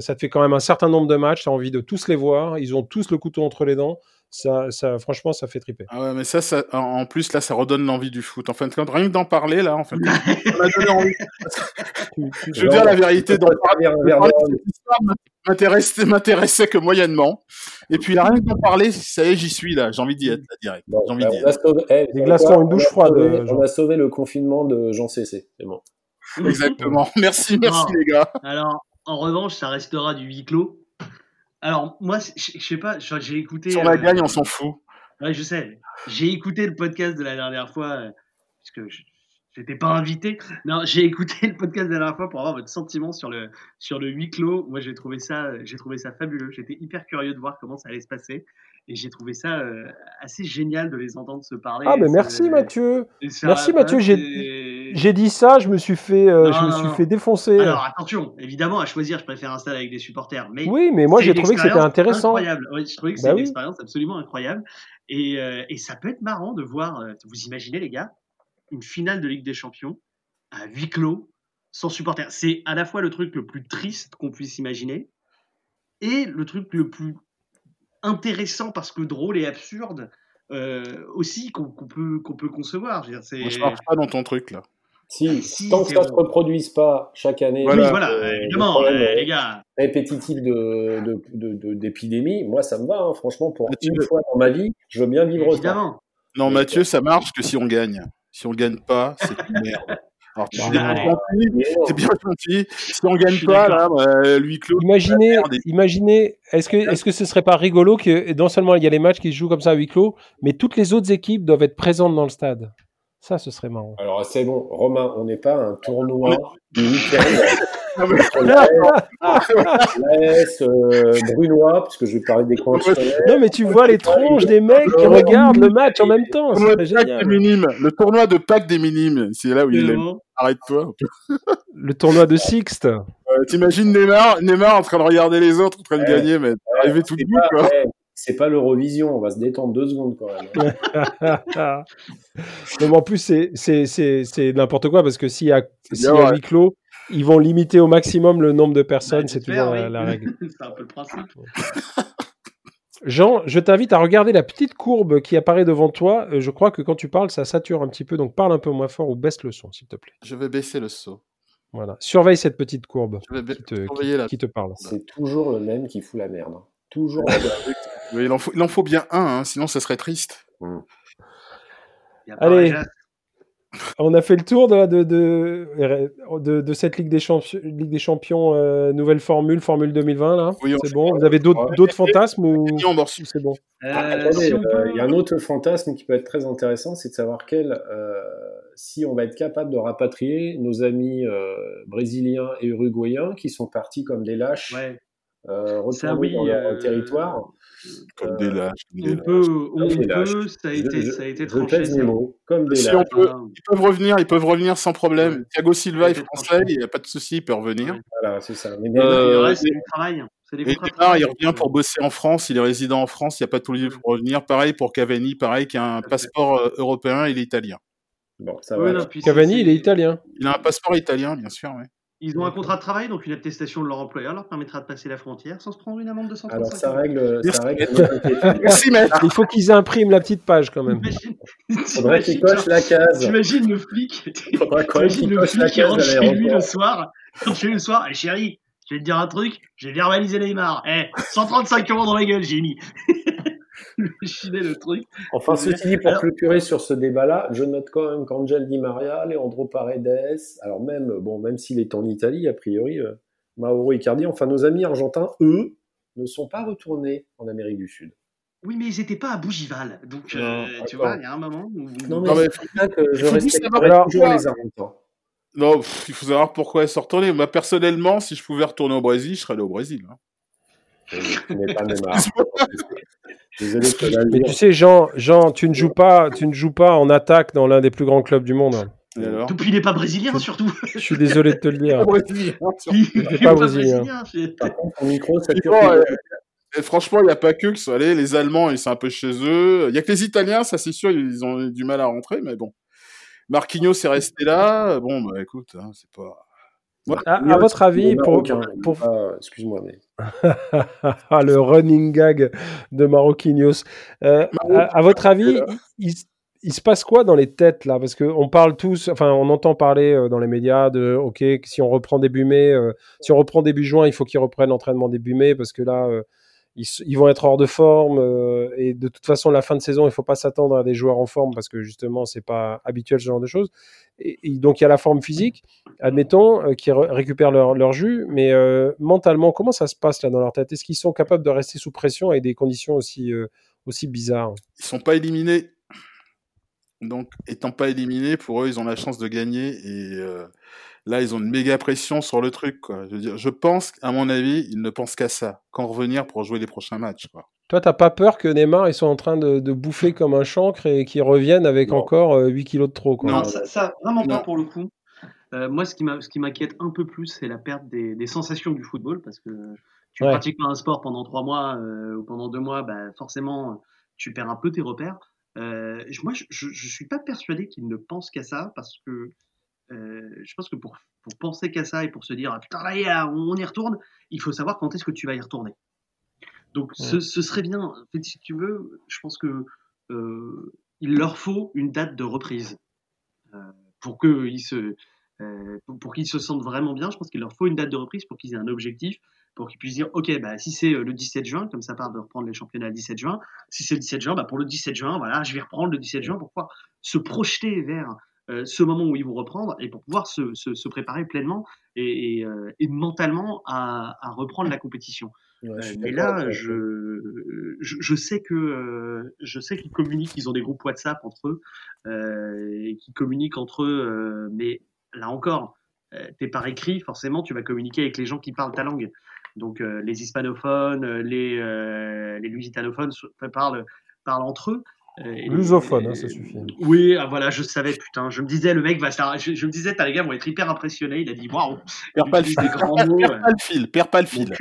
ça te fait quand même un certain nombre de matchs. Tu as envie de tous les voir. Ils ont tous le couteau entre les dents. Ça, ça, franchement, ça fait triper. Ah ouais, mais ça, ça, en plus, là, ça redonne l'envie du foot. En fin de compte, rien que d'en parler, là, en fin de compte, donné envie. Je veux dire la vérité, d'en parler m'intéressait, m'intéressait que moyennement. Et puis, là, rien que d'en parler, ça y est, j'y suis, là. J'ai envie d'y être, là, direct. Bon, J'ai envie bah, d'y on, a être. sauvé, eh, une douche On a froide, sauvé- euh, on a sauvé le confinement de Jean CC. C'est bon. Exactement. Merci, merci, Non. les gars. Alors, en revanche, ça restera du huis clos. Alors, moi, je je sais pas, j'ai écouté. On la euh, gagne, on s'en fout. Ouais, je sais. J'ai écouté le podcast de la dernière fois, euh, parce que n'étais pas invité. Non, j'ai écouté le podcast de la dernière fois pour avoir votre sentiment sur le, sur le huis clos. Moi, j'ai trouvé ça, euh, j'ai trouvé ça fabuleux. J'étais hyper curieux de voir comment ça allait se passer. Et j'ai trouvé ça euh, assez génial de les entendre se parler. Ah, mais merci Mathieu. se Merci, Mathieu, j'ai- et- J'ai dit ça, je me suis fait, euh, Non, je me non, suis non. fait défoncer. Alors attention, évidemment, à choisir, je préfère un stade avec des supporters. Mais oui, mais moi j'ai une trouvé que c'était intéressant. Incroyable. Oui, je trouvais que Bah c'est une oui. expérience absolument incroyable. Et, euh, et ça peut être marrant de voir, euh, vous imaginez les gars, une finale de Ligue des Champions à huis clos, sans supporters. C'est à la fois le truc le plus triste qu'on puisse imaginer et le truc le plus intéressant parce que drôle et absurde euh, aussi qu'on peut, qu'on peut concevoir. Je dire, c'est- Moi, je marche pas dans ton truc, là. Si, Si, tant que ça ne se reproduise pas chaque année, Oui, Voilà. voilà, euh, évidemment, des problèmes, euh, les gars. répétitifs de, de, de- de- d'épidémie, moi ça me va, hein, franchement, pour Ah, une fois dans ma vie, je veux bien vivre ça. Évidemment. Non, Mais- Mathieu, ça marche que si on gagne. Si on gagne pas, c'est une merde. Alors, tu es bien gentil, Mais non. c'est bien gentil. Si on Je gagne pas, là, bah, lui clos. Imaginez, merde. imaginez, est-ce que, est-ce que ce serait pas rigolo que non seulement il y a les matchs qui se jouent comme ça à huis clos, mais toutes les autres équipes doivent être présentes dans le stade? Ça, ce serait marrant. Alors c'est bon, Romain, on n'est pas un tournoi du week-end Non, mais- entre l'AS, l'AS, euh, Brunois, parce que je vais parler des scolaires. Non, mais tu vois les tronches des mecs qui regardent le match en même temps. Le tournoi C'est de Pâques des minimes. Le tournoi de Pâques des minimes. C'est là où il est. Arrête-toi. Le tournoi de Sixte. Euh, T'imagines Neymar, Neymar en train de regarder les autres, en train de Ouais. gagner, mais arrivé tout debout, quoi. ouais, c'est pas l'Eurovision, on va se détendre deux secondes quand même. Non, mais en plus, c'est- c'est c'est- c'est n'importe quoi parce que s'il y a, s'il y a bien, ouais. huis clos, ils vont limiter au maximum le nombre de personnes. Bah, c'est toujours la, oui. la règle. c'est un peu le principe. Jean, je t'invite à regarder la petite courbe qui apparaît devant toi. Euh, Je crois que quand tu parles, ça sature un petit peu, donc parle un peu moins fort ou baisse le son, s'il te plaît. Je vais baisser le saut. Voilà. Surveille cette petite courbe Je vais ba- qui te, qui- surveiller la- qui te parle. C'est toujours le même qui fout la merde. Toujours le même. Il, en faut, il en faut bien un, hein, sinon ça serait triste. Pas Allez. On a fait le tour de, de, de, de, de cette Ligue des Champions, Ligue des Champions euh, nouvelle formule, Formule 2020. là. Oui, c'est bon. Vous avez d'autres fantasmes ou c'est bon Ah, Euh, attendez, on euh, peut- il y a un autre fantasme qui peut être très intéressant, c'est de savoir quel, euh, si on va être capable de rapatrier nos amis euh, brésiliens et uruguayens qui sont partis comme des lâches, Ouais, euh, Ça, retourner oui, dans leur euh, territoire. Comme des lâches. comme des on lâches. peut, on des peut, ça a été, je- ça a été je tranché. comme des Si lâches. on peut- Ah, Ils peuvent revenir, ils peuvent revenir sans problème. Ouais. Thiago Silva est français, il n'y a pas de souci, il peut revenir. Ouais. Voilà, c'est ça. Mais, Le Euh, reste, c'est du travail. Et Neymar, il revient pour bosser en France, il est résident en France, il n'y a pas tous les pour revenir. Pareil pour Cavani, pareil, qui a un passeport euh, européen, il est italien. Bon, ça va. Cavani, il est italien. Il a un passeport italien, bien sûr, oui. Ils ont un contrat de travail, donc une attestation de leur employeur leur permettra de passer la frontière sans se prendre une amende de 135 Alors ça règle, ça règle. Merci, Il faut qu'ils impriment la petite page quand même. Faudrait qu'ils cochent la case. T'imagines le flic T'imagines le flic qui rentre chez lui le soir, chez lui le soir, et chérie, je vais te dire un truc, j'ai verbalisé Neymar. Eh, 135 euros dans la gueule, j'ai mis. Le truc. Enfin, ceci dit, pour clôturer sur ce débat-là, je note quand même qu'Angel Di Maria, Leandro Paredes, alors même, bon, même s'il est en Italie, a priori, euh, Mauro Icardi, enfin, nos amis argentins, eux, ne sont pas retournés en Amérique du Sud. Oui, mais ils n'étaient pas à Bougival. Donc, euh, tu vois, il y a un moment où. Non, mais, que je respecterai toujours les Argentins. Non, il faut savoir pourquoi ils sont retournés. Moi, personnellement, si je pouvais retourner au Brésil, je serais allé au Brésil. Hein. pas Mais tu sais, Jean, Jean, tu ne joues pas, tu ne joues pas en attaque dans l'un des plus grands clubs du monde. Depuis, il n'est pas brésilien, surtout. Je suis désolé de te le dire. il n'est pas brésilien. Par contre, micro, ça franchement, il n'y a pas que que. Allez, les Allemands, ils sont un peu chez eux. Il n'y a que les Italiens, ça c'est sûr, ils ont du mal à rentrer, mais bon. Marquinhos est resté là. Bon, bah écoute, hein, c'est pas. À, votre avis, pour, excuse-moi, mais le running gag de Marquinhos. Euh, à, votre avis, il, se passe quoi dans les têtes là? Parce qu'on parle tous, enfin, on entend parler euh, dans les médias de, ok, si on reprend début mai, euh, si on reprend début juin, il faut qu'ils reprennent l'entraînement début mai parce que là, ils, vont être hors de forme euh, et de toute façon la fin de saison il faut pas s'attendre à des joueurs en forme parce que justement c'est pas habituel ce genre de choses. Et, donc il y a la forme physique admettons euh, qui récupèrent leur, jus mais euh, mentalement comment ça se passe là dans leur tête? Est-ce qu'ils sont capables de rester sous pression avec des conditions aussi aussi bizarres? Ils sont pas éliminés. Donc étant pas éliminés pour eux ils ont la chance de gagner et Là, ils ont une méga pression sur le truc. Quoi. Je, veux dire, je pense, à mon avis, ils ne pensent qu'à ça, qu'en revenir pour jouer les prochains matchs. Quoi. Toi, t'as pas peur que Neymar ils sont en train de, bouffer comme un chancre et qu'ils reviennent avec encore 8 euh, kilos de trop quoi? Non, ça, vraiment pas pour le coup. Euh, moi, ce qui m'inquiète un peu plus, c'est la perte des, sensations du football parce que tu pratiques pas un sport pendant 3 mois euh, ou pendant 2 mois, bah, forcément, tu perds un peu tes repères. moi, je, je, suis pas persuadé qu'ils ne pensent qu'à ça parce que euh, je pense que pour, pour penser qu'à ça et pour se dire ah, putain là on y retourne, il faut savoir quand est-ce que tu vas y retourner. Donc ce, serait bien, en fait, si tu veux, je pense que euh, il leur faut une date de reprise euh, pour qu'ils se pour, qu'ils se sentent vraiment bien. Je pense qu'il leur faut une date de reprise pour qu'ils aient un objectif, pour qu'ils puissent dire ok bah si c'est le 17 juin, comme ça part de reprendre les championnats le 17 juin. Si c'est le 17 juin, bah pour le 17 juin, voilà, je vais reprendre le 17 juin pour pouvoir se projeter vers ce moment où ils vont reprendre et pour pouvoir se, se, préparer pleinement et, euh, et, mentalement à, à, reprendre la compétition. Ouais, euh, là, je, je, sais que je sais qu'ils communiquent, ils ont des groupes WhatsApp entre eux et qui communiquent entre eux, mais là encore, t'es par écrit, forcément, tu vas communiquer avec les gens qui parlent ta langue. Donc les hispanophones, les, les lusitanophones parlent, parlent entre eux. Euh, Lusophone, hein, ça suffit. Oui, ah, voilà, je savais, putain. Je me disais, le mec va je, je me disais, les gars vont être hyper impressionnés. Il a dit, waouh, perds pas le fil, perds pas le fil, perds pas le fil.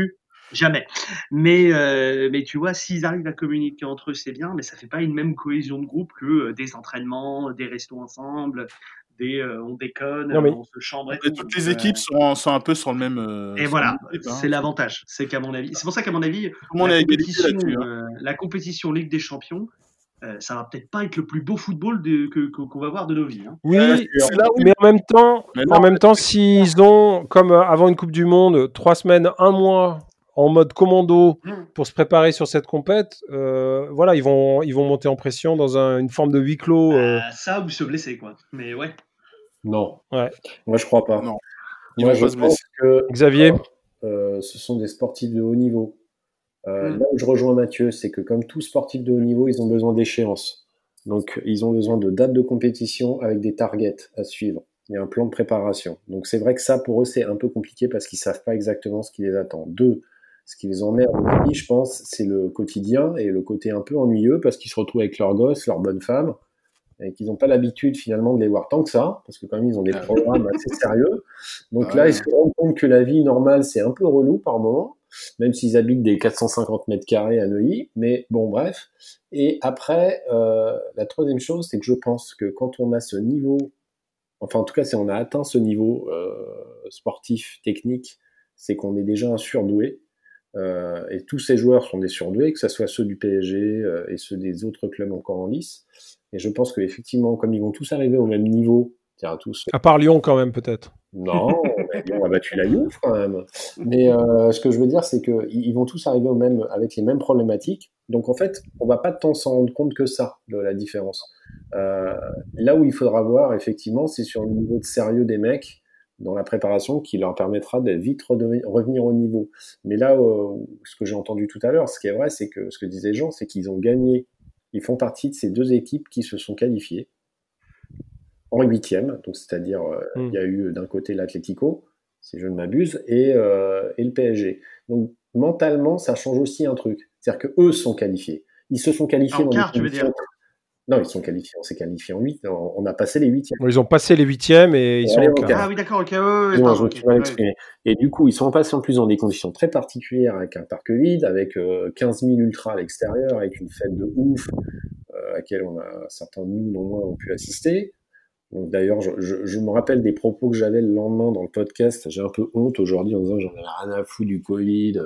Jamais. Mais, euh, mais tu vois, s'ils arrivent à communiquer entre eux, c'est bien, mais ça fait pas une même cohésion de groupe que euh, des entraînements, des restos ensemble, des on déconne, on se chambre. toutes les équipes sont, sont, un peu sur le même. et voilà, hein. c'est l'avantage. C'est qu'à mon avis, c'est pour ça qu'à mon avis, la, compétition, hein. la compétition Ligue des Champions, euh, ça va peut-être pas être le plus beau football que, qu'on va voir de nos vies. Hein. Oui, mais en même temps, en même temps, s'ils ont, comme euh, avant une Coupe du Monde, trois semaines, un mois en mode commando mmh. pour se préparer sur cette compète, euh, voilà, ils vont, ils vont monter en pression dans une forme de huis clos. Bah, ça ou se blesser, quoi. Mais ouais. Non. Ouais. Moi, je crois pas. Non. Moi, je pense que Xavier, ce sont des sportifs de haut niveau. Euh, mm. Là où je rejoins Mathieu, c'est que comme tout sportif de haut niveau, ils ont besoin d'échéances. Donc, ils ont besoin de dates de compétition avec des targets à suivre. A un plan de préparation. Donc, c'est vrai que ça, pour eux, c'est un peu compliqué parce qu'ils savent pas exactement ce qui les attend. Deux, ce qui les emmerde aussi, je pense, c'est le quotidien et le côté un peu ennuyeux parce qu'ils se retrouvent avec leurs gosses, leurs bonnes femmes, et qu'ils n'ont pas l'habitude finalement de les voir tant que ça, parce que quand même ils ont des ah programmes assez sérieux. Donc là, ils se rendent compte que la vie normale, c'est un peu relou par moment. Même s'ils habitent des 450 mètres carrés à Neuilly. Mais bon, bref. Et après, euh, la troisième chose, c'est que je pense que quand on a ce niveau, enfin en tout cas, si on a atteint ce niveau euh, sportif, technique, c'est qu'on est déjà un surdoué. Euh, et tous ces joueurs sont des surdoués, que ce soit ceux du PSG et ceux des autres clubs encore en lice. Et je pense qu'effectivement, comme ils vont tous arriver au même niveau, à tous. À part Lyon quand même peut-être. Non, Lyon a battu la Juve quand même. Mais euh, ce que je veux dire, c'est qu'ils vont tous arriver au même, avec les mêmes problématiques. Donc en fait, on va pas tant s'en rendre compte que ça de la différence. Euh, là où il faudra voir, effectivement, c'est sur le niveau de sérieux des mecs dans la préparation qui leur permettra de vite revenir au niveau. Mais là, euh, ce que j'ai entendu tout à l'heure, ce qui est vrai, c'est que ce que disaient Jean, c'est qu'ils ont gagné. Ils font partie de ces deux équipes qui se sont qualifiées en huitième, donc c'est-à-dire euh, hmm. il y a eu d'un côté l'Atlético, si je ne m'abuse, et, euh, et, le PSG. Donc mentalement, ça change aussi un truc, c'est-à-dire que eux sont qualifiés. Ils se sont qualifiés en quart, tu veux dire? Non, ils sont qualifiés. On s'est qualifié en 8. On a passé les huitièmes. Ils ont passé les huitièmes et ils sont en quart. Ah oui, d'accord, ok. Ouais, Et du coup, ils sont passés en plus dans des conditions très particulières avec un parc vide, avec 15 000 ultras à l'extérieur, avec une fête de ouf euh, à laquelle on a certains de nous, non moins, ont pu assister. D'ailleurs, je, je, je, me rappelle des propos que j'avais le lendemain dans le podcast. J'ai un peu honte aujourd'hui en disant j'en avais rien à foutre du Covid,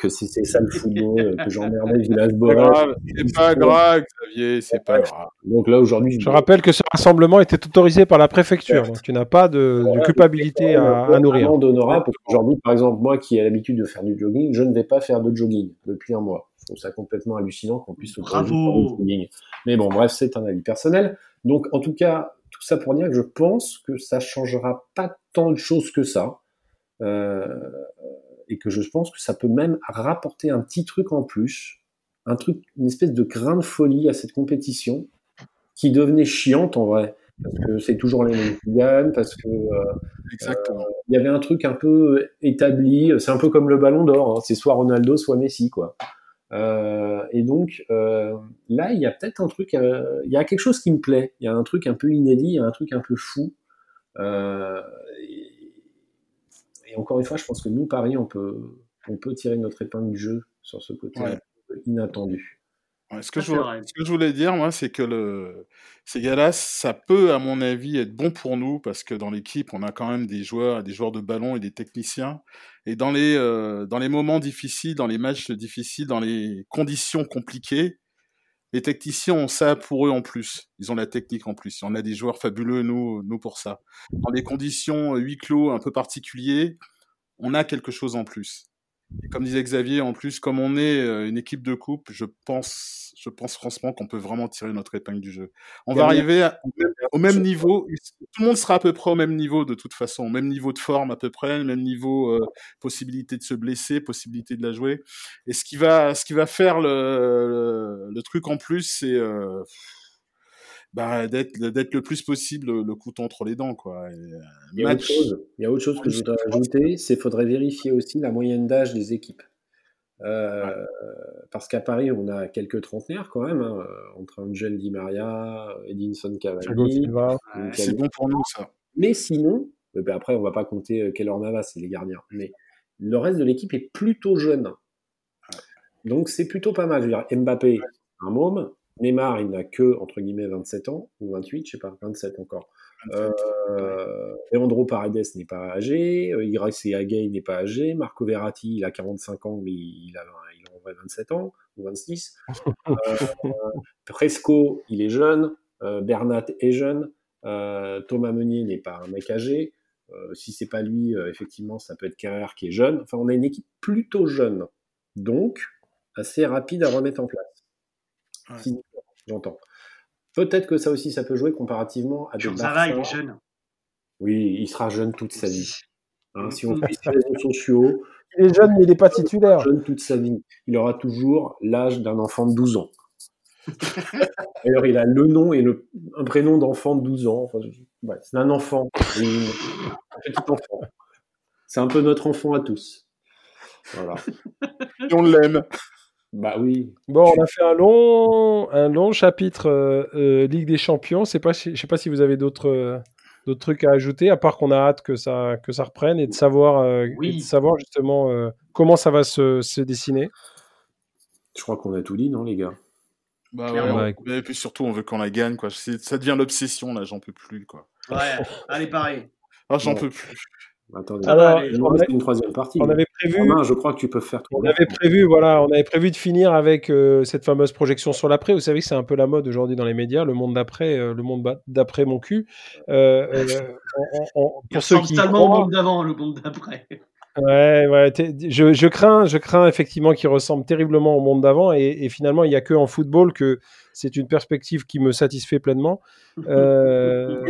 que c'était ça le football, que j'emmerdais Villas-Boas. C'est pas grave, Xavier, c'est pas grave. Donc là, aujourd'hui. Je, rappelle que ce rassemblement était autorisé par la préfecture. Donc tu n'as pas de, de culpabilité à, à, nourrir. d'honorable, parce qu'aujourd'hui, par exemple, moi qui ai l'habitude de faire du jogging, je ne vais pas faire de jogging depuis un mois. Je trouve ça complètement hallucinant qu'on puisse se Bravo. jogging. Mais bon, bref, c'est un avis personnel. Donc, en tout cas, tout ça pour dire que je pense que ça changera pas tant de choses que ça. Euh, et que je pense que ça peut même rapporter un petit truc en plus, un truc, une espèce de grain de folie à cette compétition qui devenait chiante en vrai, parce que c'est toujours les mêmes qui gagnent, parce que euh, euh, il y avait un truc un peu établi, c'est un peu comme le Ballon d'Or, hein, c'est soit Ronaldo, soit Messi quoi. Euh, et donc euh, là, il y a peut-être un truc, euh, il y a quelque chose qui me plaît. Il y a un truc un peu inédit, il y a un truc un peu fou. Et, et, encore une fois, je pense que nous, Paris, on peut, on peut tirer notre épingle du jeu sur ce côté ouais. inattendu. Ouais, ce, que je, ce, que je, voulais dire, moi, c'est que le, ces gars-là, ça peut, à mon avis, être bon pour nous parce que dans l'équipe, on a quand même des joueurs, des joueurs de ballon et des techniciens. Et dans les, euh, dans les moments difficiles, dans les matchs difficiles, dans les conditions compliquées, les techniciens ont ça pour eux en plus. Ils ont la technique en plus. On a des joueurs fabuleux, nous, nous pour ça. Dans des conditions huis clos un peu particuliers, on a quelque chose en plus. Et comme disait Xavier, en plus, comme on est euh, une équipe de coupe, je pense, je pense franchement qu'on peut vraiment tirer notre épingle du jeu. On va arriver à, au, même, niveau. Tout le monde sera à peu près au même niveau de toute façon, au même niveau de forme à peu près, même niveau euh, possibilité de se blesser, possibilité de la jouer. Et ce qui va, ce qui va faire le, le, le truc en plus, c'est euh, bah, d'être d'être le plus possible le, couteau entre les dents quoi. Et, euh, il, y a autre chose, il y a autre chose que je voudrais ajouter, c'est faudrait vérifier aussi la moyenne d'âge des équipes. Euh, ouais. Parce qu'à Paris, on a quelques trentenaires quand même, hein, entre Angel Di Maria, Edinson Cavani. c'est bon pour nous ça. Mais sinon, ben après on va pas compter Keller Navas, c'est les gardiens. Mais le reste de l'équipe est plutôt jeune. Donc c'est plutôt pas mal. Je veux dire, Mbappé, un môme. Neymar, il n'a que, entre guillemets, 27 ans, ou 28, je sais pas, 27 encore. 27, euh, Leandro Paredes n'est pas âgé, euh, Irace Agay n'est pas âgé, Marco Verratti, il a 45 ans, mais il a, il a en vrai 27 ans, ou 26. euh, Presco, il est jeune, euh, Bernat est jeune, euh, Thomas Meunier n'est pas un mec âgé, euh, si c'est pas lui, effectivement, ça peut être Carrère qui est jeune. Enfin, on a une équipe plutôt jeune, donc assez rapide à remettre en place. Ouais j'entends. Peut-être que ça aussi, ça peut jouer comparativement à des Barça. il est jeune. Oui, il sera jeune toute sa vie. Hein, si on suit les réseaux sociaux, il est jeune, mais il n'est pas titulaire. Jeune toute sa vie. Il aura toujours l'âge d'un enfant de 12 ans. D'ailleurs, il a le nom et le, un prénom d'enfant de 12 ans. Enfin, ouais, c'est un enfant, un petit enfant. C'est un peu notre enfant à tous. Voilà. Et on l'aime. Bah oui. Bon, on a fait un long, un long chapitre euh, euh, Ligue des Champions. C'est pas, je sais pas si vous avez d'autres. Euh, d'autres trucs à ajouter, à part qu'on a hâte que ça, que ça reprenne et de savoir, euh, Oui. et de savoir justement euh, comment ça va se, se dessiner. Je crois qu'on a tout dit, non, les gars? Bah ouais, et puis surtout, on veut qu'on la gagne, quoi. Ça devient l'obsession, là, j'en peux plus, quoi. Ouais, allez, pareil. Ah, j'en Bon. peux plus. Attendez. Alors. Il nous on, reste a- une troisième partie. on avait prévu, Romain, je crois que tu peux faire tout. on avait prévu, voilà, on avait prévu de finir avec euh, cette fameuse projection sur l'après. Vous savez que c'est un peu la mode aujourd'hui dans les médias, le monde d'après, euh, le monde d'après mon cul. Euh, euh, on- on- Il pour ceux ressemble qui tellement au monde d'avant, le monde d'après. Ouais, ouais. je crains, je crains effectivement qu'il ressemble terriblement au monde d'avant, et, et finalement, il n'y a que en football que c'est une perspective qui me satisfait pleinement. Euh,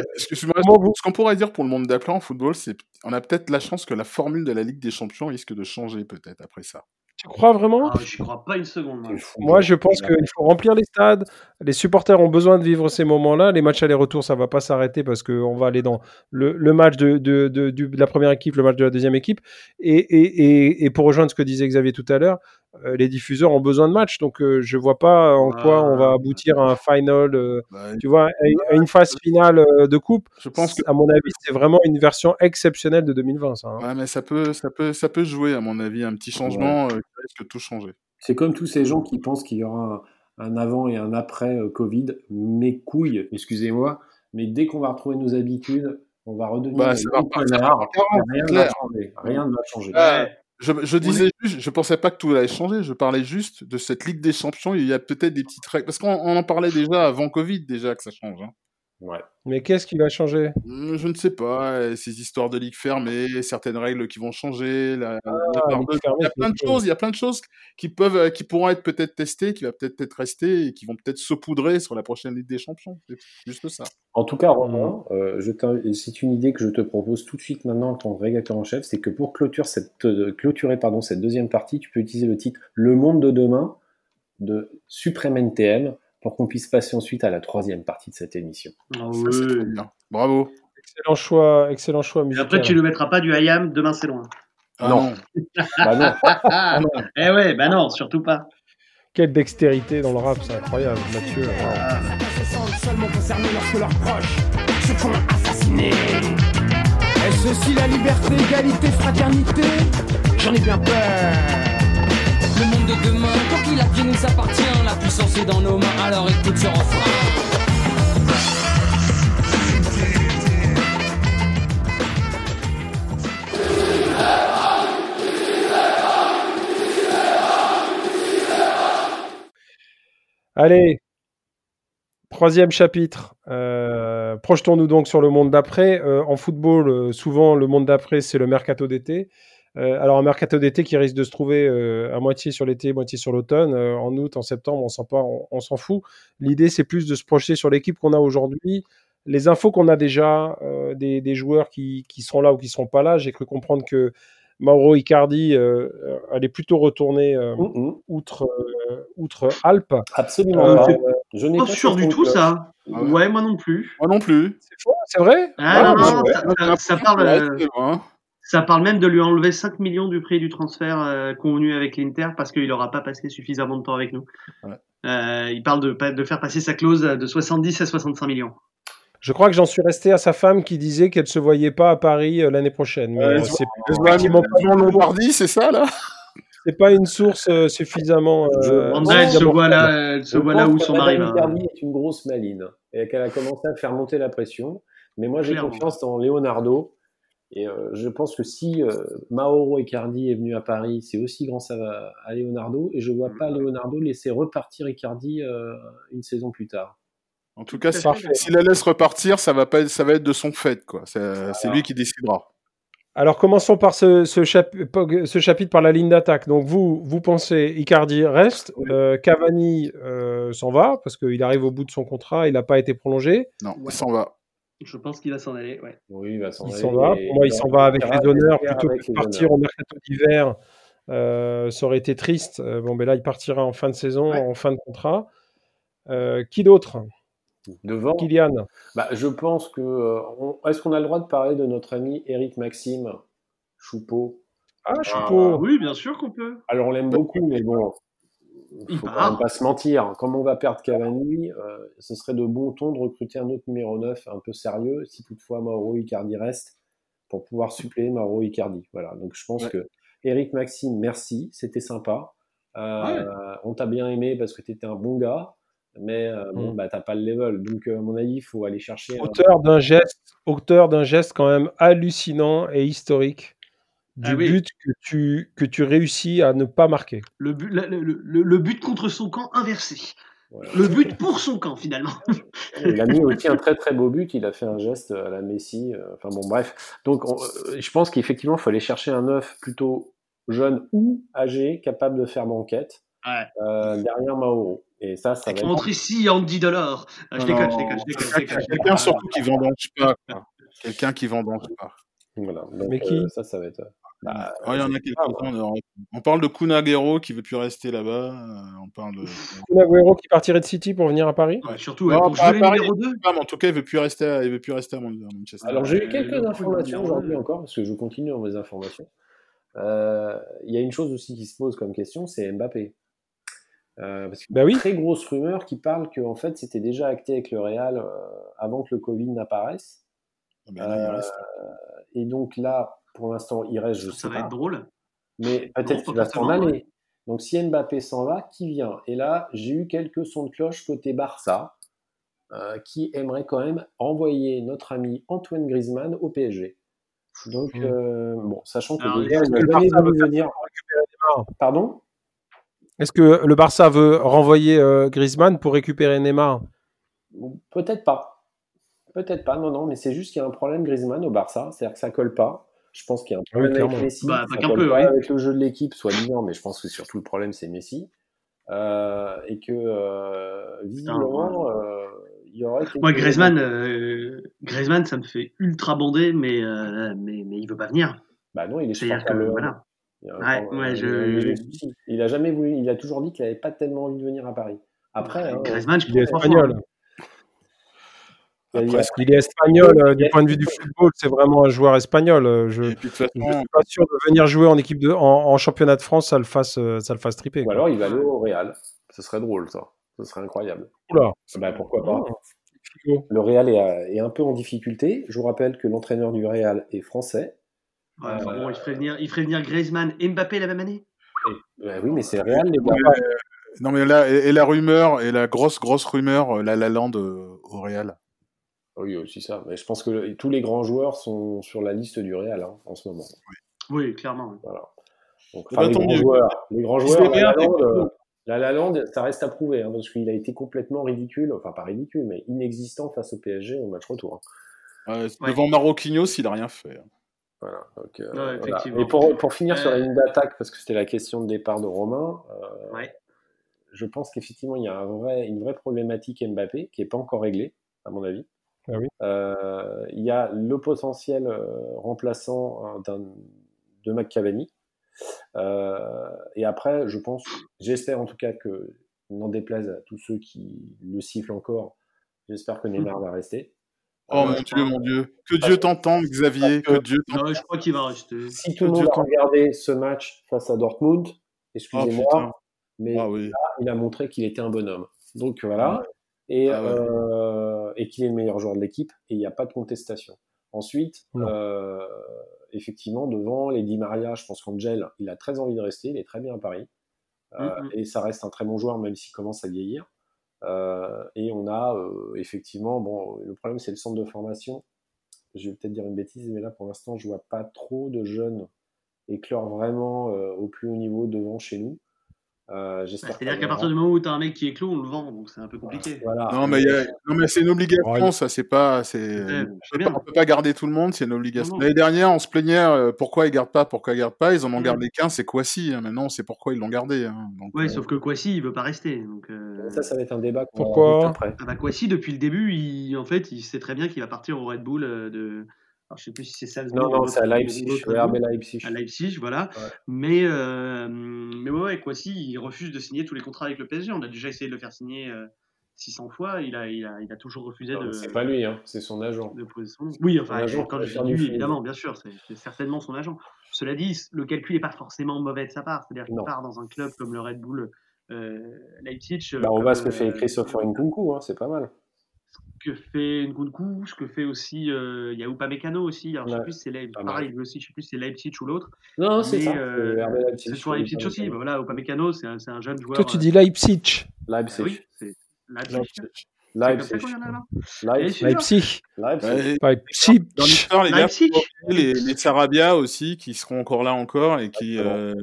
vous- ce qu'on pourrait dire pour le monde d'après en football, c'est on a peut-être la chance que la formule de la Ligue des Champions risque de changer peut-être après ça. tu crois vraiment? Ah, J'y crois pas une seconde. moi. Moi, je pense qu'il faut remplir les stades. Les supporters ont besoin de vivre ces moments-là. Les matchs aller-retour, ça va pas s'arrêter parce qu'on va aller dans le, le match de, de, de, du- de la première équipe, le match de la deuxième équipe. Et, et, et, et pour rejoindre ce que disait Xavier tout à l'heure, euh, les diffuseurs ont besoin de matchs. Donc, euh, je vois pas en quoi on va aboutir à un final. euh, Bah, tu vois, à, à une phase finale euh, de coupe. je pense que À mon avis, c'est vraiment une version exceptionnelle de 2020, ça. hein. ouais, mais ça peut, ça peut, ça peut jouer à mon avis un petit changement euh, qui risque de tout changer. C'est comme tous ces gens qui pensent qu'il y aura un, un avant et un après euh, Covid. Mes couilles, excusez-moi, mais dès qu'on va retrouver nos habitudes, on va redevenir Bah, des ça va gros repartir connards, à 40, et rien ne c'est va clair. changer. Rien ne va changer. Ouais. Je, je disais juste, je pensais pas que tout allait changer. Je parlais juste de cette Ligue des Champions. Il y a peut-être des petites règles parce qu'on on en parlait déjà avant Covid déjà que ça change. hein. Ouais. Mais qu'est-ce qui va changer? Hum, Je ne sais pas, euh, ces histoires de ligue fermée, certaines règles qui vont changer. la- de- fermée, il y a plein de choses, il y a plein de choses qui peuvent, euh, qui pourront être peut-être testées, qui va peut-être être restées et qui vont peut-être saupoudrer sur la prochaine Ligue des Champions. C'est juste ça. En tout cas, Romain, euh, et c'est une idée que je te propose tout de suite maintenant en tant que rédacteur en chef, c'est que pour clôturer cette, euh, clôturer pardon, cette deuxième partie, tu peux utiliser le titre Le monde de demain de Supreme NTM pour qu'on puisse passer ensuite à la troisième partie de cette émission. Ah Ça, bien. Bravo. Excellent choix, excellent choix Et musical. après, tu ne mettras pas du IAM, demain c'est loin. Ah Non. Bah non, Ah, eh ouais, bah non, surtout pas. Quelle dextérité dans le rap, c'est incroyable, Mathieu. Ah. se sentent seulement concernés lorsque leurs proches se font assassiner. Est-ce aussi la liberté, égalité, fraternité? J'en ai bien peur. Le monde de demain, quoi qu'il advienne, nous appartient. La puissance est dans nos mains, alors écoute ce refrain. Allez, troisième chapitre. Euh, Projetons-nous donc sur le monde d'après. Euh, en football, euh, souvent, le monde d'après, c'est le mercato d'été. Euh, alors, un mercato d'été qui risque de se trouver euh, à moitié sur l'été, moitié sur l'automne. Euh, en août, en septembre, on s'en on, on s'en fout. L'idée, c'est plus de se projeter sur l'équipe qu'on a aujourd'hui. Les infos qu'on a déjà, euh, des, des joueurs qui, qui sont là ou qui sont pas là. J'ai cru comprendre que Mauro Icardi euh, allait plutôt retourner euh, Hum, hum. outre, euh, outre Alpes. absolument Euh, pas. Je n'ai Pas pas sûr du tout ça. Ah ouais. Ouais, moi non plus. Moi non plus. C'est faux, c'est vrai? Ah, Ah, non, mais non, ouais. ça, parle, ça parle même de lui enlever 5 millions du prix du transfert euh, convenu avec l'Inter parce qu'il n'aura pas passé suffisamment de temps avec nous. Ouais. Euh, il parle de, de faire passer sa clause de 70 à 65 millions. Je crois que j'en suis resté à sa femme qui disait qu'elle se voyait pas à Paris euh, l'année prochaine. Mais euh, c'est effectivement en Lombardie, c'est ça là? C'est pas une source euh, suffisamment. euh, Wanda, elle se voit là, elle se Je voit là où son mari va. Est une grosse maline et qu'elle a commencé à faire monter la pression. Mais moi, j'ai confiance dans Leonardo. Et euh, je pense que si euh, Mauro Icardi est venu à Paris, c'est aussi grâce à, à Leonardo. Et je vois pas Leonardo laisser repartir Icardi euh, une saison plus tard. En tout cas, si- s'il la laisse repartir, ça va pas, être- ça va être de son fait quoi. C'est lui qui décidera. Alors commençons par ce, ce, chapi- ce chapitre par la ligne d'attaque. Donc vous, vous pensez Icardi reste, euh, Cavani euh, s'en va parce qu'il arrive au bout de son contrat, il n'a pas été prolongé. Non, il s'en va. Je pense qu'il va s'en aller. Ouais. Oui, il va s'en Il aller s'en va. Pour moi, il s'en va avec les honneurs plutôt que de partir au mercato d'hiver. Euh, ça aurait été triste. Euh, bon, ben là, il partira en fin de saison, Ouais. en fin de contrat. Euh, qui d'autre? Devant, Kylian. bah, je pense que. euh, on- Est-ce qu'on a le droit de parler de notre ami Eric Maxime Choupeau? Ah, Choupeau. Oui, bien sûr qu'on peut. Alors, on l'aime beaucoup, mais bon. Il faut quand même pas se mentir. Comme on va perdre Cavani, euh, ce serait de bon ton de recruter un autre numéro 9 un peu sérieux, si toutefois Mauro Icardi reste, pour pouvoir suppléer Mauro Icardi. Voilà. Donc je pense que Eric Maxime, merci, c'était sympa. Euh, on t'a bien aimé parce que tu étais un bon gars, mais euh, bon, mm. bah, t'as pas le level. Donc, à mon avis, il faut aller chercher. Auteur d'un geste, auteur d'un geste quand même hallucinant et historique du ah but que tu, que tu réussis à ne pas marquer. Le but, le, but contre son camp inversé. Le but pour son camp, finalement. il a mis aussi un très très beau but. Il a fait un geste à la Messi. Euh, enfin bon, bref. Donc, euh, je pense qu'effectivement, il faut aller chercher un neuf plutôt jeune ou âgé, capable de faire banquette euh, derrière Mauro. Et ça, ça va. Entre ici, Andy Delors. je déconne, je déconne, je déconne. Quelqu'un surtout qui vendange pas. Quelqu'un qui vendange pas. Voilà. Mais qui? Ça, ça va être. Bah, il y en a quelques-uns. On parle de Kunagero qui veut plus rester là-bas. Euh, on parle de. Kunagero qui partirait de City pour venir à Paris? surtout pour jouer Paris, numéro 2. en tout cas, il veut plus rester. À, il veut plus rester à Manchester. Alors j'ai eu quelques informations aujourd'hui encore parce que je continue dans mes informations. Euh, il y a une chose aussi qui se pose comme question, c'est Mbappé. Euh, parce y a une très grosse rumeur qui parle que en fait c'était déjà acté avec le Real avant que le Covid n'apparaisse. Ah ben et donc là, pour l'instant, il reste, je ça va être drôle. Mais peut-être qu'il va s'en aller. Donc si Mbappé s'en va, qui vient? Et là, j'ai eu quelques sons de cloche côté Barça, euh, qui aimerait quand même envoyer notre ami Antoine Griezmann au PSG. Donc, mmh. euh, bon, sachant que le Barça veut venir. Pardon? Est-ce que le Barça veut renvoyer euh, Griezmann pour récupérer Neymar? Peut-être pas. Peut-être pas, non, non, mais c'est juste qu'il y a un problème Griezmann au Barça, c'est-à-dire que ça colle pas. Je pense qu'il y a un ah problème avec Messi. Bah, avec le jeu de l'équipe, soit disant, mais je pense que surtout le problème c'est Messi. Euh, et que euh, visiblement, euh, il y aurait. Moi, Griezmann, euh, Griezmann, ça me fait ultra bander, mais, euh, mais, mais il veut pas venir. Bah non, il est C'est-à-dire que, voilà. Il, ouais, ouais, je... il a jamais voulu, il a toujours dit qu'il n'avait pas tellement envie de venir à Paris. Après, hein, Griezmann, je il est espagnol. Il est espagnol, euh, du point de vue du football, c'est vraiment un joueur espagnol. Euh, je ne suis pas sûr de venir jouer en équipe de, en, championnat de France, ça le fasse, euh, ça le fasse triper. Ou alors il va aller au Real. Ce serait drôle, ça. Ce serait incroyable. Oula. Bah, pourquoi pas. Le Real est, est, un peu en difficulté. Je vous rappelle que l'entraîneur du Real est français. bon, il, ferait venir, il ferait venir Griezmann et Mbappé la même année bah oui, mais c'est le Real. Les non, mais là, et, la rumeur, et la grosse, grosse rumeur, la Lalande au Real. Oui, aussi ça. Mais je pense que tous les grands joueurs sont sur la liste du Real hein, en ce moment. Oui, clairement. Voilà. Donc, eh ben, les, grands joueurs, les grands joueurs, la Lalande, la Lalande, ça reste à prouver, hein, parce qu'il a été complètement ridicule, enfin pas ridicule, mais inexistant face au PSG au match retour. Hein. devant Maroquinhos, il n'a rien fait. Voilà, donc, euh, Et pour, pour finir sur la euh, ligne d'attaque, parce que c'était la question de départ de Romain, euh, je pense qu'effectivement, il y a un vrai, une vraie problématique Mbappé qui n'est pas encore réglée, à mon avis. Ah euh, il y a le potentiel euh, remplaçant hein, de McCavani. Euh, et après, je pense, j'espère en tout cas que, n'en déplaise à tous ceux qui le sifflent encore, j'espère que Neymar va rester. Oh mon Dieu, mon Dieu. Que Dieu t'entende, Xavier. Que, Dieu je crois qu'il va rester. Si tout le monde a regardé ce match face à Dortmund, excusez-moi, oh, mais ah il a montré qu'il était un bonhomme. Donc voilà et, ah euh, et qu'il est le meilleur joueur de l'équipe et il n'y a pas de contestation. Ensuite, euh, effectivement, devant les Di Maria, je pense qu'Angel, il a très envie de rester, il est très bien à Paris. Euh, mm-hmm. Et ça reste un très bon joueur, même s'il commence à vieillir. et on a effectivement, bon, le problème c'est le centre de formation. Je vais peut-être dire une bêtise, mais là pour l'instant, je vois pas trop de jeunes éclore vraiment au plus haut niveau devant chez nous. Euh, C'est-à-dire qu'à partir du moment où tu as un mec qui est clos, on le vend, donc c'est un peu compliqué. Non, mais, mais c'est une obligation, ça, c'est pas. C'est... on ne peut pas garder tout le monde, c'est une obligation. L'année dernière, on se plaignait euh, pourquoi ils gardent pas, pourquoi ils gardent pas. Ils en ont gardé qu'un, c'est Kwasi. Hein. Maintenant, c'est pourquoi ils l'ont gardé. Hein. oui, euh, sauf que Kwasi, il veut pas rester. Donc, Ça, ça va être un débat. Pourquoi après. Ah bah, Kwasi, depuis le début, il, en fait, il sait très bien qu'il va partir au Red Bull de alors, je sais plus si c'est ça. Non, non, c'est à Leipzig. Leipzig. À Leipzig, voilà. Mais, euh, mais ouais, quoi si, il refuse de signer tous les contrats avec le PSG. On a déjà essayé de le faire signer 600 euh, fois. Il a, il a, il a toujours refusé de. C'est pas lui, hein, c'est son agent. De son... Oui, enfin, quand je dis lui, évidemment, bien sûr, c'est certainement son agent. Cela dit, le calcul n'est pas forcément mauvais de sa part. C'est-à-dire qu'il part dans un club comme le Red Bull Euh, Leipzig. Bah, on voit ce que fait euh, Christopher Nkunku, hein, c'est pas mal. Ce que fait Nkunku, ce que fait aussi, euh, il y a Upamecano aussi. Alors, je sais Ouais, plus si c'est Leipzig, pas mal. pareil, lui aussi, je sais plus si c'est Leipzig ou l'autre. Non, c'est ça. euh, c'est RB Leipzig. Leipzig aussi. Voilà, Upamecano, c'est un, c'est un jeune joueur. Toi, tu euh, dis Leipzig. Leipzig. oui, c'est Leipzig. Leipzig. Leipzig. Leipzig. Et Leipzig. Leipzig. Ouais, Leipzig. dans l'histoire, les gars, Leipzig. les, les Sarabia aussi, qui seront encore là encore et qui euh,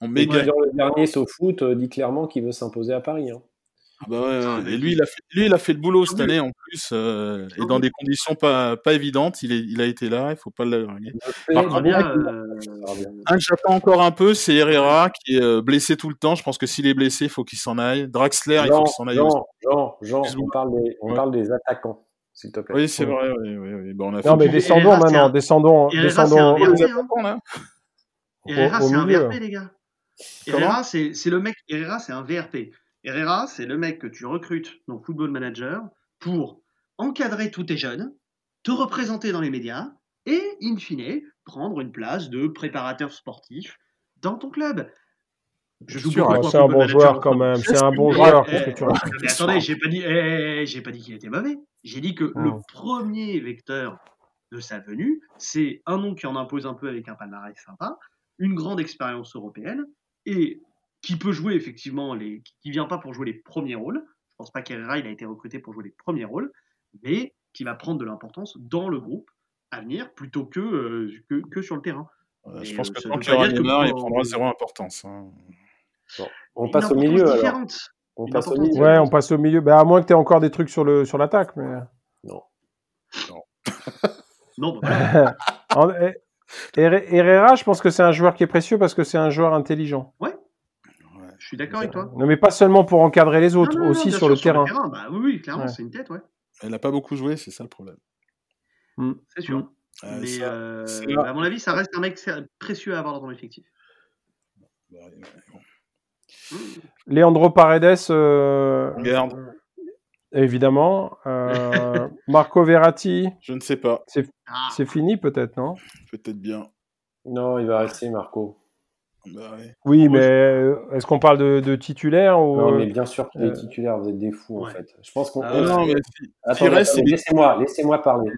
ont méga. le dernier SoFoot euh, dit clairement qu'il veut s'imposer à Paris. hein. Ah bah ouais, ouais. Ah, Et lui, il a fait, lui, il a fait le boulot cette mieux. année en plus, euh, et Tant dans des conditions pas, pas évidentes. Il, est, il a été là, il faut pas le larguer. Par contre, Sarabia, contre, euh. Un que j'attends encore un peu, c'est Herrera qui est euh, blessé tout le temps. Je pense que s'il est blessé, il faut qu'il s'en aille. Draxler, il faut qu'il s'en aille aussi. Jean, Jean, on parle des, on Ouais. parle des attaquants, s'il te plaît. Oui, c'est vrai. Oui, oui, oui. Bon, on a Non, fait mais Et descendons maintenant. un- Descendons, Herrera, descendons c'est un VRP, hein. attaquants, là. Herrera, au c'est un milieu. VRP, les gars. Herrera, c'est c'est le mec. Herrera, c'est un VRP. Herrera, c'est le mec que tu recrutes dans Football Manager pour encadrer tous tes jeunes, te représenter dans les médias et, in fine, prendre une place de préparateur sportif dans ton club. Je joue sûr, c'est un bon joueur quand même. C'est un bon Eh, joueur. eh, eh, attendez, j'ai pas dit, eh, eh, j'ai pas dit qu'il était mauvais. J'ai dit que le Oh. premier vecteur de sa venue, c'est un nom qui en impose un peu avec un palmarès sympa, une grande expérience européenne et qui peut jouer effectivement les, qui vient pas pour jouer les premiers rôles. Je pense pas qu'Herrera il a été recruté pour jouer les premiers rôles, mais qui va prendre de l'importance dans le groupe à venir plutôt que euh, que, que sur le terrain. Euh, je pense euh, que tant qu'il y aura il prendra zéro importance. hein. On passe au milieu alors. On passe au milieu. Ouais, on passe au milieu. Bah, à moins que tu aies encore des trucs sur le sur l'attaque. Mais... Non, bah voilà. En- eh, Herre- Herrera, je pense que c'est un joueur qui est précieux parce que c'est un joueur intelligent. je suis d'accord avec toi. Non, mais pas seulement pour encadrer les autres, Non, non, non, aussi sur sûr, le terrain. Bah oui, oui, clairement, Ouais. c'est une tête, ouais, Elle n'a pas beaucoup joué, c'est ça le problème. c'est sûr. Mm. Euh, Mais ça, euh, là. à mon avis, ça reste un mec précieux à avoir dans ton effectif. bah. Mm. Leandro Paredes, euh, garde. évidemment. Euh, Marco Verratti, Je ne sais pas. Ah, c'est fini peut-être, non? Peut-être bien. Non, il va rester Marco. Bah, ouais. Oui, Moi, mais euh, est-ce qu'on parle de, de titulaire ou Non, euh, mais bien sûr qu'il est euh, titulaire, vous êtes des fous en fait. Je pense qu'on. Ah, Non, mais si- laissez-moi, laissez-moi parler.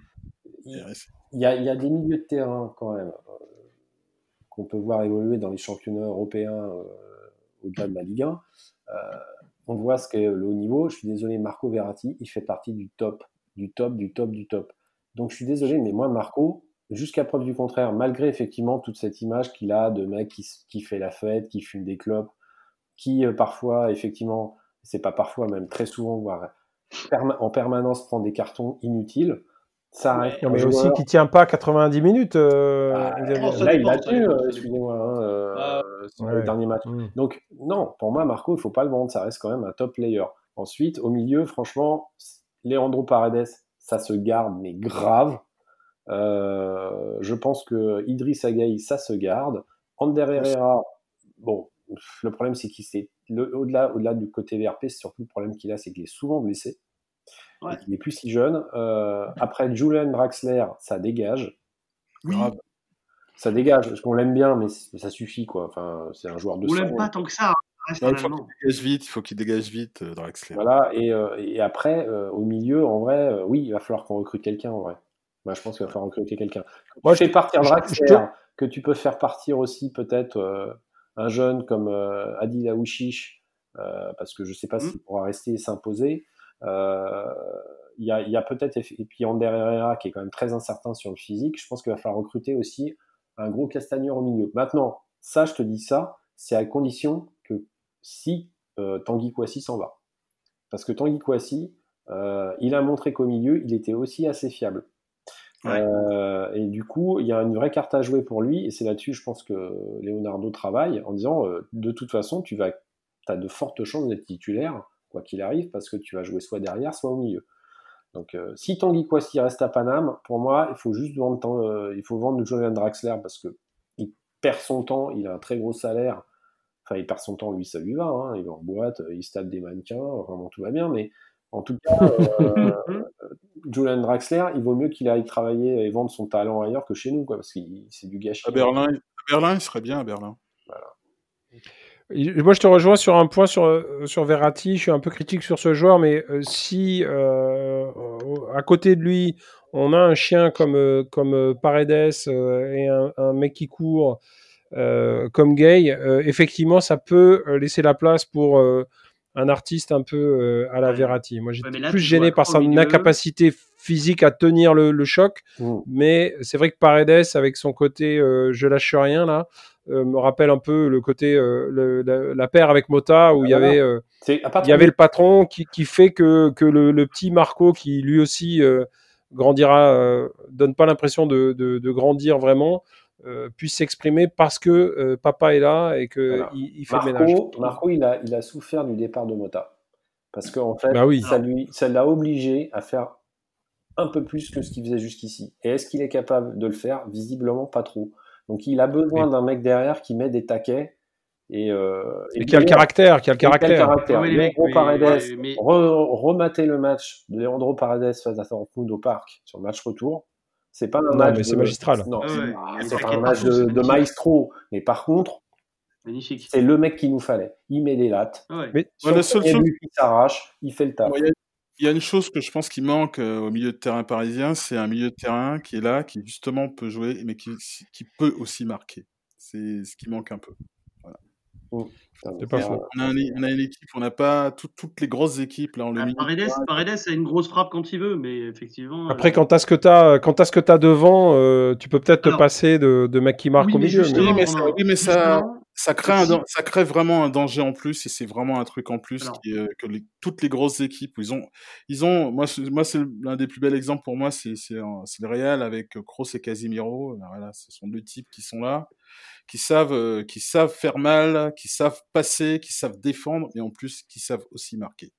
il y, a, il y a des milieux de terrain quand même euh, qu'on peut voir évoluer dans les championnats européens euh, au-delà de la Ligue 1. Euh, on voit ce qu'est le haut niveau. Je suis désolé, Marco Verratti, il fait partie du top, du top, du top, du top. Donc je suis désolé, mais moi, Marco, jusqu'à preuve du contraire, malgré effectivement toute cette image qu'il a de mec qui, fait la fête, qui fume des clopes, qui euh, parfois, effectivement, c'est pas parfois, même très souvent, voire perma- en permanence prend des cartons inutiles. Ça reste Non, mais aussi qui tient pas 90 minutes. euh, ah, là, il a tenu, euh, excusez-moi, hein, euh, Ah. sur Ouais. le dernier match. Mm. Donc, non, pour moi, Marco, il faut pas le vendre, ça reste quand même un top player. Ensuite, au milieu, franchement, Leandro Paredes, ça se garde, mais grave. Euh, je pense que Idriss Agaï, ça se garde. Ander Herrera, bon, le problème, c'est qu'il s'est, au-delà, au-delà du côté VRP, c'est surtout le problème qu'il a, c'est qu'il est souvent blessé. Ouais. Et qu'il est plus si jeune. Euh, après, Julian Draxler, ça dégage. Grave. Ça dégage, parce qu'on l'aime bien, mais ça suffit, quoi. Enfin, c'est un joueur de on l'aime pas tant que ça. hein. Il faut qu'il dégage vite, il faut qu'il dégage vite, euh, Draxler. Voilà, et, euh, et après, euh, au milieu, en vrai, euh, oui, il va falloir qu'on recrute quelqu'un, en vrai. Moi, je pense qu'il va falloir recruter quelqu'un. Moi, je fais partir Draxler, te- que tu peux faire partir aussi peut-être euh, un jeune comme euh, Adil Aouchiche, euh, parce que je sais pas Mm. s'il pourra rester et s'imposer. Euh, Il y a, il y a peut-être, et puis Ander Herrera, qui est quand même très incertain sur le physique, je pense qu'il va falloir recruter aussi un gros castagneur au milieu. Maintenant, ça, je te dis ça, c'est à condition que si euh, Tanguy Kouassi s'en va. Parce que Tanguy Kouassi, euh, il a montré qu'au milieu, il était aussi assez fiable. Euh, et du coup, il y a une vraie carte à jouer pour lui, et c'est là-dessus, je pense que Leonardo travaille en disant, euh, de toute façon, tu vas, as de fortes chances d'être titulaire, quoi qu'il arrive, parce que tu vas jouer soit derrière, soit au milieu. Donc, euh, si Tanguy Kouassi reste à Paname, pour moi, il faut juste vendre, il faut vendre Julian Draxler parce que il perd son temps, il a un très gros salaire. Enfin, il perd son temps, lui, ça lui va. hein, il va en boîte, il se des mannequins, vraiment tout va bien. Mais en tout cas, euh, Julian Draxler, il vaut mieux qu'il aille travailler et vendre son talent ailleurs que chez nous, quoi, parce que c'est du gâchis. À Berlin, à Berlin, il serait bien à Berlin. Moi, je te rejoins sur un point sur, sur Verratti. Je suis un peu critique sur ce joueur, mais euh, si euh, à côté de lui, on a un chien comme, comme Paredes et un, mec qui court comme Gay, effectivement, ça peut laisser la place pour un artiste un peu à la Verratti. Moi, j'étais plus gêné par son incapacité physique à tenir le, choc, mmh. mais c'est vrai que Paredes, avec son côté je lâche rien là, euh, me rappelle un peu le côté euh, la, paire avec Mota où il y avait euh, il y avait le patron qui, qui fait que, que le, le, petit Marco qui lui aussi grandira donne pas l'impression de, de, de, grandir vraiment puisse s'exprimer parce que papa est là et que il, fait Marco, le ménage. Marco il a il a souffert du départ de Mota parce qu'en fait bah oui. ça lui ça l'a obligé à faire un peu plus que ce qu'il faisait jusqu'ici. Et est-ce qu'il est capable de le faire? Visiblement pas trop. Donc il a besoin d'un mec derrière qui met des taquets et, euh, et, qui a le caractère, qui a le caractère. Paredes, remater le match de Leandro Paredes face à Dortmund au parc sur le match retour. C'est pas un match. c'est magistral. Non, c'est pas un match de, maestro. Mais par contre, c'est le mec qu'il nous fallait. Il met des lattes. Mais la seule chose qui s'arrache, il fait le taf. Il y a une chose que je pense qui manque euh, au milieu de terrain parisien, c'est un milieu de terrain qui est là, qui justement peut jouer, mais qui, qui peut aussi marquer. C'est ce qui manque un peu. Voilà. C'est pas faux. On a, on a, une équipe, on n'a pas toutes les grosses équipes là. On ah, Paredes, Paredes a une grosse frappe quand il veut, mais effectivement. Après, euh... quand t'as ce que t'as, quand as ce que t'as devant, euh, tu peux peut-être te passer de, de marquent oui, au milieu. Oui, mais, ça, oui, mais ça, ça crée, un, ça crée vraiment un danger en plus et c'est vraiment un truc en plus qui, que les, toutes les grosses équipes ils ont ils ont moi moi c'est l'un des plus bels exemples pour moi c'est c'est le Real avec Kroos et Casimiro voilà ce sont deux types qui sont là qui savent euh, qui savent faire mal qui savent passer qui savent défendre et en plus qui savent aussi marquer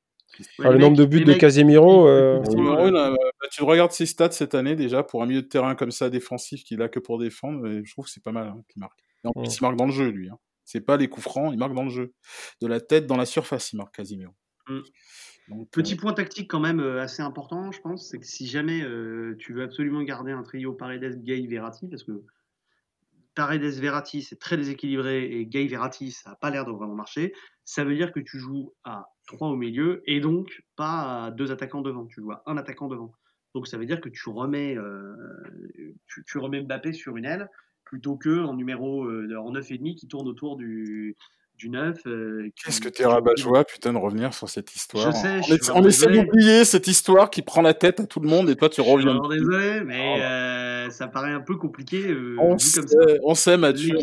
le nombre de buts de Casemiro. Euh... bah, tu regardes ses stats cette année déjà pour un milieu de terrain comme ça défensif qu'il a que pour défendre. Et je trouve que c'est pas mal hein, qu'il marque. Et en plus, il marque dans le jeu lui. Hein. C'est pas les coups francs, il marque dans le jeu. De la tête dans la surface, il marque Casimiro. Mm. Petit euh, point tactique quand même euh, assez important, je pense, c'est que si jamais euh, tu veux absolument garder un trio Paredes, Gay, Verratti, parce que Paredes, Verratti, c'est très déséquilibré et Gay, Verratti, ça n'a pas l'air de vraiment marcher, ça veut dire que tu joues à 3 au milieu et donc pas à deux attaquants devant, tu joues à un attaquant devant. Donc ça veut dire que tu remets, tu, tu remets Mbappé sur une aile plutôt que en numéro euh, en 9,5 qui tourne autour du, du 9. Euh, Qu'est-ce que t'es rabat joie, putain, de revenir sur cette histoire. Je sais, je on, essaie d'oublier cette histoire qui prend la tête à tout le monde et toi tu reviens. Je suis désolé, mais euh, ça paraît un peu compliqué. Euh, on, sait, comme ça. on sait, Mathieu.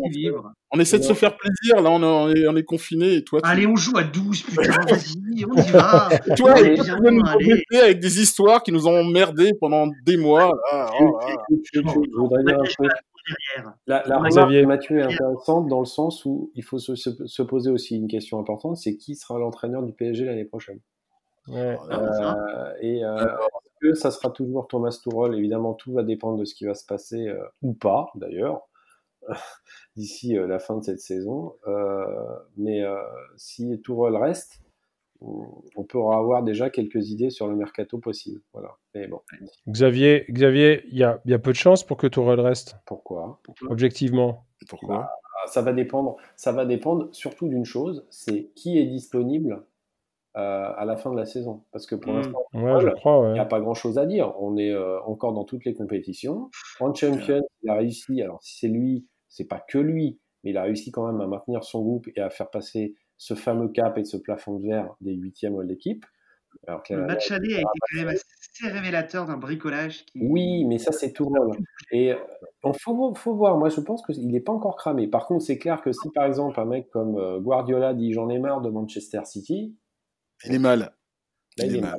On essaie de se faire plaisir, là on, est, on est confiné et toi. Tu... Allez, on joue à 12, putain, vas-y, on y va. toi, tu viens nous avec des histoires qui nous ont emmerdés pendant des mois. Là, oh, là. Je voudrais dire un la, la remarque de Mathieu est intéressante dans le sens où il faut se, se, poser aussi une question importante, c'est qui sera l'entraîneur du PSG l'année prochaine. Ouais. euh, Et euh, que ça sera toujours Thomas Tuchel Évidemment, tout va dépendre de ce qui va se passer euh, ou pas, d'ailleurs, d'ici euh, la fin de cette saison. Euh, mais si Tuchel reste, on pourra avoir déjà quelques idées sur le mercato possible. Voilà. Mais bon. Xavier, Xavier, il y a, y a, peu de chances pour que Tourelle reste. Pourquoi? Objectivement. Pourquoi? Bah, Ça va dépendre. Ça va dépendre surtout d'une chose, c'est qui est disponible euh, à la fin de la saison. Parce que pour mmh. l'instant, il n'y a pas grand-chose à dire. On est euh, encore dans toutes les compétitions. En champion, il a réussi. Alors si c'est lui, c'est pas que lui, mais il a réussi quand même à maintenir son groupe et à faire passer ce fameux cap et ce plafond de verre des huitièmes de l'équipe. le match aller a été quand même assez révélateur d'un bricolage. Qui... Oui, mais ça, c'est tout le monde. Et il euh, faut, faut, voir. Moi, je pense qu'il n'est pas encore cramé. Par contre, c'est clair que si, par exemple, un mec comme euh, Guardiola dit j'en ai marre de Manchester City. Il est mal. il, est mal.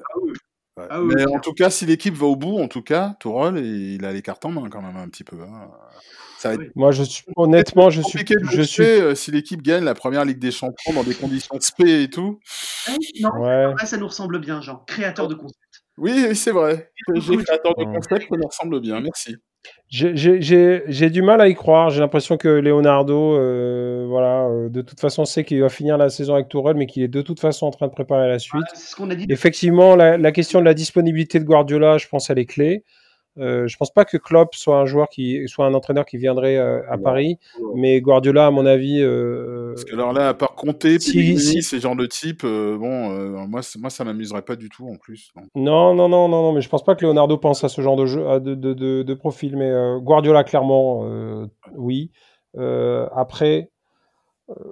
Ah mais en tout cas, si l'équipe va au bout, en tout cas, Tourol, il a les cartes en main quand même un petit peu. Hein. Moi, je suis honnêtement, je suis. Je suis... Euh, si l'équipe gagne la première Ligue des Champions dans des conditions de spé et tout. Non, ouais. ça nous ressemble bien, genre créateur de concept. Oui, c'est vrai. Créateur de concept, ça nous ressemble bien. Merci. J'ai du mal à y croire. J'ai l'impression que Leonardo, euh, voilà, euh, de toute façon, sait qu'il va finir la saison avec Tourelle, mais qu'il est de toute façon en train de préparer la suite. ce qu'on a dit. Effectivement, la, la, question de la disponibilité de Guardiola, je pense, elle est clé. Euh, je pense pas que Klopp soit un joueur qui soit un entraîneur qui viendrait euh, à Non. Paris, mais Guardiola, à mon avis, euh, Parce que alors là, à part compter, Si- si- ces genres de types, euh, bon, euh, moi, moi, ça m'amuserait pas du tout en plus. donc. non, non, non, non, non, mais je pense pas que Leonardo pense à ce genre de jeu, à de, de, de, de profil. Mais euh, Guardiola, clairement, euh, oui. Euh, après, euh,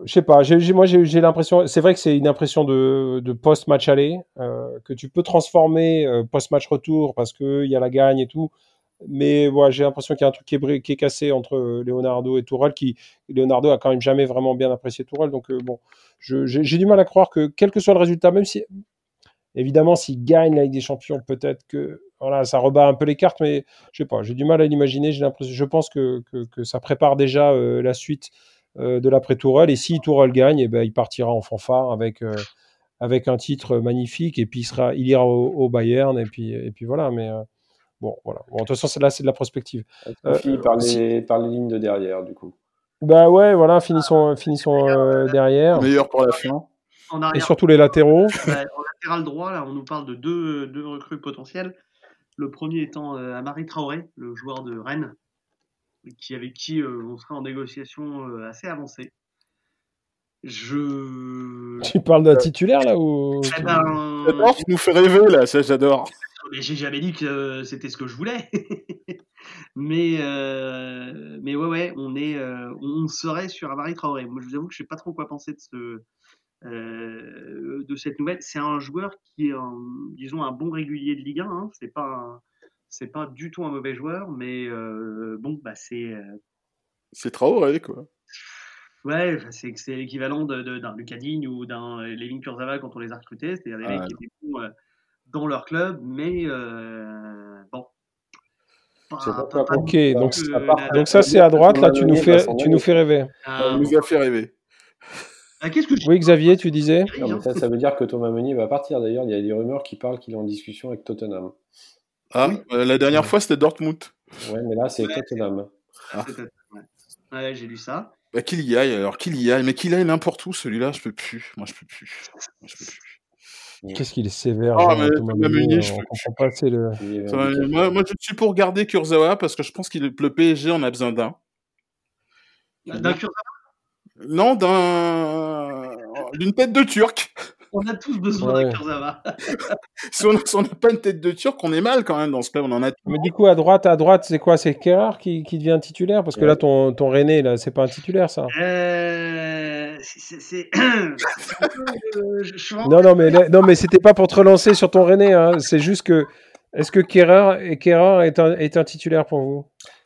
je sais pas. Moi, j'ai, l'impression. C'est vrai que c'est une impression de, post-match aller euh, que tu peux transformer euh, post-match retour parce que il y a la gagne et tout. Mais ouais, j'ai l'impression qu'il y a un truc qui est, qui est cassé entre euh, Leonardo et Tourelle. Qui Leonardo a quand même jamais vraiment bien apprécié Tourelle. Donc euh, bon, j'ai, du mal à croire que quel que soit le résultat, même si évidemment s'il gagne la Ligue des Champions, peut-être que voilà, ça rebat un peu les cartes. Mais je sais pas. J'ai du mal à l'imaginer. Je pense que, ça prépare déjà euh, la suite euh, de l'après Tourelle. Et si Tourelle gagne, eh ben, il partira en fanfare avec, euh, avec un titre magnifique. Et puis il, sera, il ira au, au Bayern. Et puis, et puis voilà. Mais euh, bon, voilà. Bon, de toute façon, c'est- là, c'est de la prospective. On Euh, finit par les, par les lignes de derrière, du coup? Bah ouais, voilà. Finissons, finissons euh, derrière. Meilleur pour la fin. Et surtout les latéraux. en latéral droit, là, on nous parle de deux, deux recrues potentielles. Le premier étant euh, Amari Traoré, le joueur de Rennes, qui, avec qui euh, on serait en négociation euh, assez avancée. Je. Tu parles d'un titulaire là ou Eh ben, J'adore, tu nous fais rêver là, ça j'adore. Mais j'ai jamais dit que euh, c'était ce que je voulais. mais, euh, mais ouais, ouais, on, est, euh, on serait sur Amari Traoré. Moi, je vous avoue que je sais pas trop quoi penser de, ce, euh, de cette nouvelle. C'est un joueur qui est, un, disons, un bon régulier de Ligue 1. Hein. C'est pas, un- c'est pas du tout un mauvais joueur, mais euh, bon, bah c'est, euh, C'est Traoré quoi. ouais, c'est, c'est l'équivalent de- de- d'un Lucas Digne ou d'un euh, Lévin Kurzawa quand on les a recrutés. C'est-à-dire des Ah, mecs qui étaient bons euh, dans leur club, mais euh, bon. C'est Pas- pas Ok, donc, la- donc ça c'est à droite. Là, tu nous fais, tu nous fais rêver. Ah, Ça nous a fait rêver. ah, Qu'est-ce que je Oui, Xavier, tu disais. Non, mais ça, ça veut dire que Thomas Meunier va partir. D'ailleurs, il y a des rumeurs qui parlent qu'il est en discussion avec Tottenham. Ah, euh, la dernière fois c'était Dortmund. Ouais, mais là, c'est Ouais. Tottenham. Peut-être, ouais. J'ai lu ça. Bah, qu'il y aille alors, qu'il y aille. Mais qu'il aille n'importe où celui-là, je peux plus. Moi je peux plus. Moi, je peux plus. Qu'est-ce qu'il est sévère, Ah, mais Thomas Meunier, je pas le. Moi, je suis pour garder Kurzawa parce que je pense que le PSG en a besoin d'un. D'un Kurzawa, Non, d'un d'une tête de Turc. On a tous besoin Ouais. d'un Kurzawa. Si on si on n'a pas une tête de Turc, on est mal quand même dans ce club. On en a. Mais du coup, à droite, à droite, c'est quoi? C'est Kerr qui, qui devient titulaire? Parce que Ouais. là, ton, ton René, là, c'est pas un titulaire, ça. Euh, c'est- Non, non, mais, non, mais c'était pas pour te relancer sur ton René. Hein. C'est juste que. Est-ce que Kerrer, Kerrer est, un, est un titulaire pour vous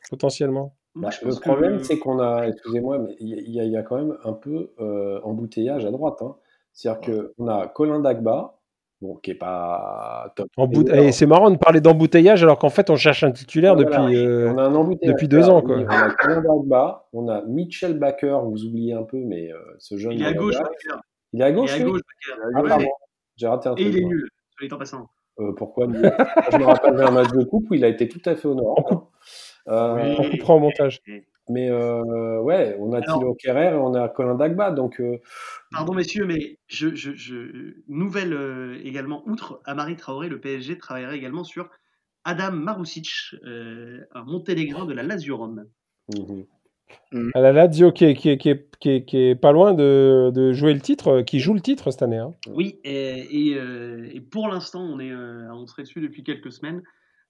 Potentiellement? Bah, le que- problème, c'est qu'on a, excusez-moi, mais il y, a- il y a quand même un peu euh, embouteillage à droite. Hein. C'est-à-dire qu'on a Colin Dagba, bon, qui est pas top. Et c'est marrant de parler d'embouteillage alors qu'en fait, on cherche un titulaire Voilà. depuis. euh, On a un embouteillage. depuis deux ans, quoi. On a Colin Dagba, on a Mitchell Baker, vous oubliez un peu, mais euh, ce jeune. Il est à gauche. Bakker. Il est à Il gauche, est à gauche, Bakker. Ah, Ouais. J'ai raté un Et truc. il est nul, soit dit en passant. Euh, pourquoi Je me rappelle d'un match de coupe où il a été tout à fait honorable. Euh, On coupera au montage. Mais euh, ouais, on a Thilo Kerrer et on a Colin Dagba, donc euh, Pardon, messieurs, mais je, je, je- nouvelle euh, également, outre Amari Traoré, le PSG travaillerait également sur Adam Marusic, euh, un monténégrin de la Lazio Rome. mhm. À la Lazio qui est, qui est, qui est, qui est, qui est pas loin de, de jouer le titre, qui joue le titre cette année. hein. Oui, et, et, euh, et pour l'instant, on, est, euh, on serait dessus depuis quelques semaines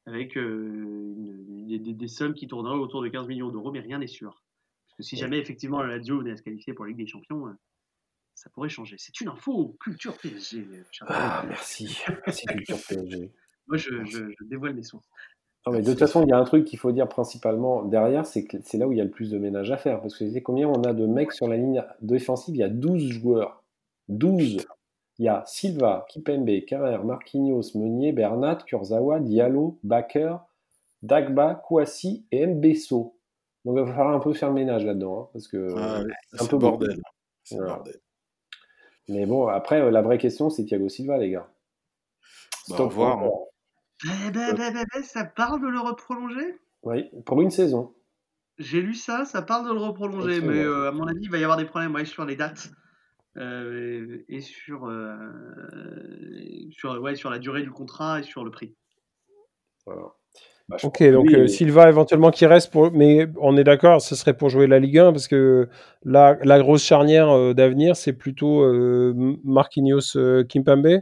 avec euh, une- des, sommes qui tourneraient autour de 15 millions d'euros, mais rien n'est sûr. Parce que si jamais effectivement la Lazio venait à se qualifier pour la Ligue des Champions, euh, ça pourrait changer. C'est une info culture PSG. euh, Ah, merci. Merci Culture PSG. Moi, je, je, je dévoile mes sources. Non, mais de toute façon, il y a un truc qu'il faut dire principalement derrière, c'est que c'est là où il y a le plus de ménage à faire. Parce que c'est combien on a de mecs sur la ligne défensive? Il y a 12 joueurs. 12. Il y a Silva, Kipembe, Carrère, Marquinhos, Meunier, Bernat, Kurzawa, Diallo, Baker, Dagba, Kouassi et Mbesso. Donc il va falloir un peu faire le ménage là-dedans. hein, parce que, Ah, ouais, un c'est peu le bordel. C'est Voilà. bordel. Mais bon, après, euh, la vraie question, c'est Thiago Silva, les gars. Bah, Stop au revoir, encore. Eh ben, ben, ben, ben, ça parle de le reprolonger? Oui, pour une saison. J'ai lu ça, ça parle de le reprolonger, mais euh, à mon avis, il va y avoir des problèmes ouais, sur les dates euh, et sur, euh, sur, ouais, sur la durée du contrat et sur le prix. Voilà. Bah, Ok, donc oui, euh, mais- Silva éventuellement qui reste pour, mais on est d'accord, ce serait pour jouer la Ligue 1 parce que la, la grosse charnière euh, d'avenir, c'est plutôt euh, Marquinhos euh, Kimpembe.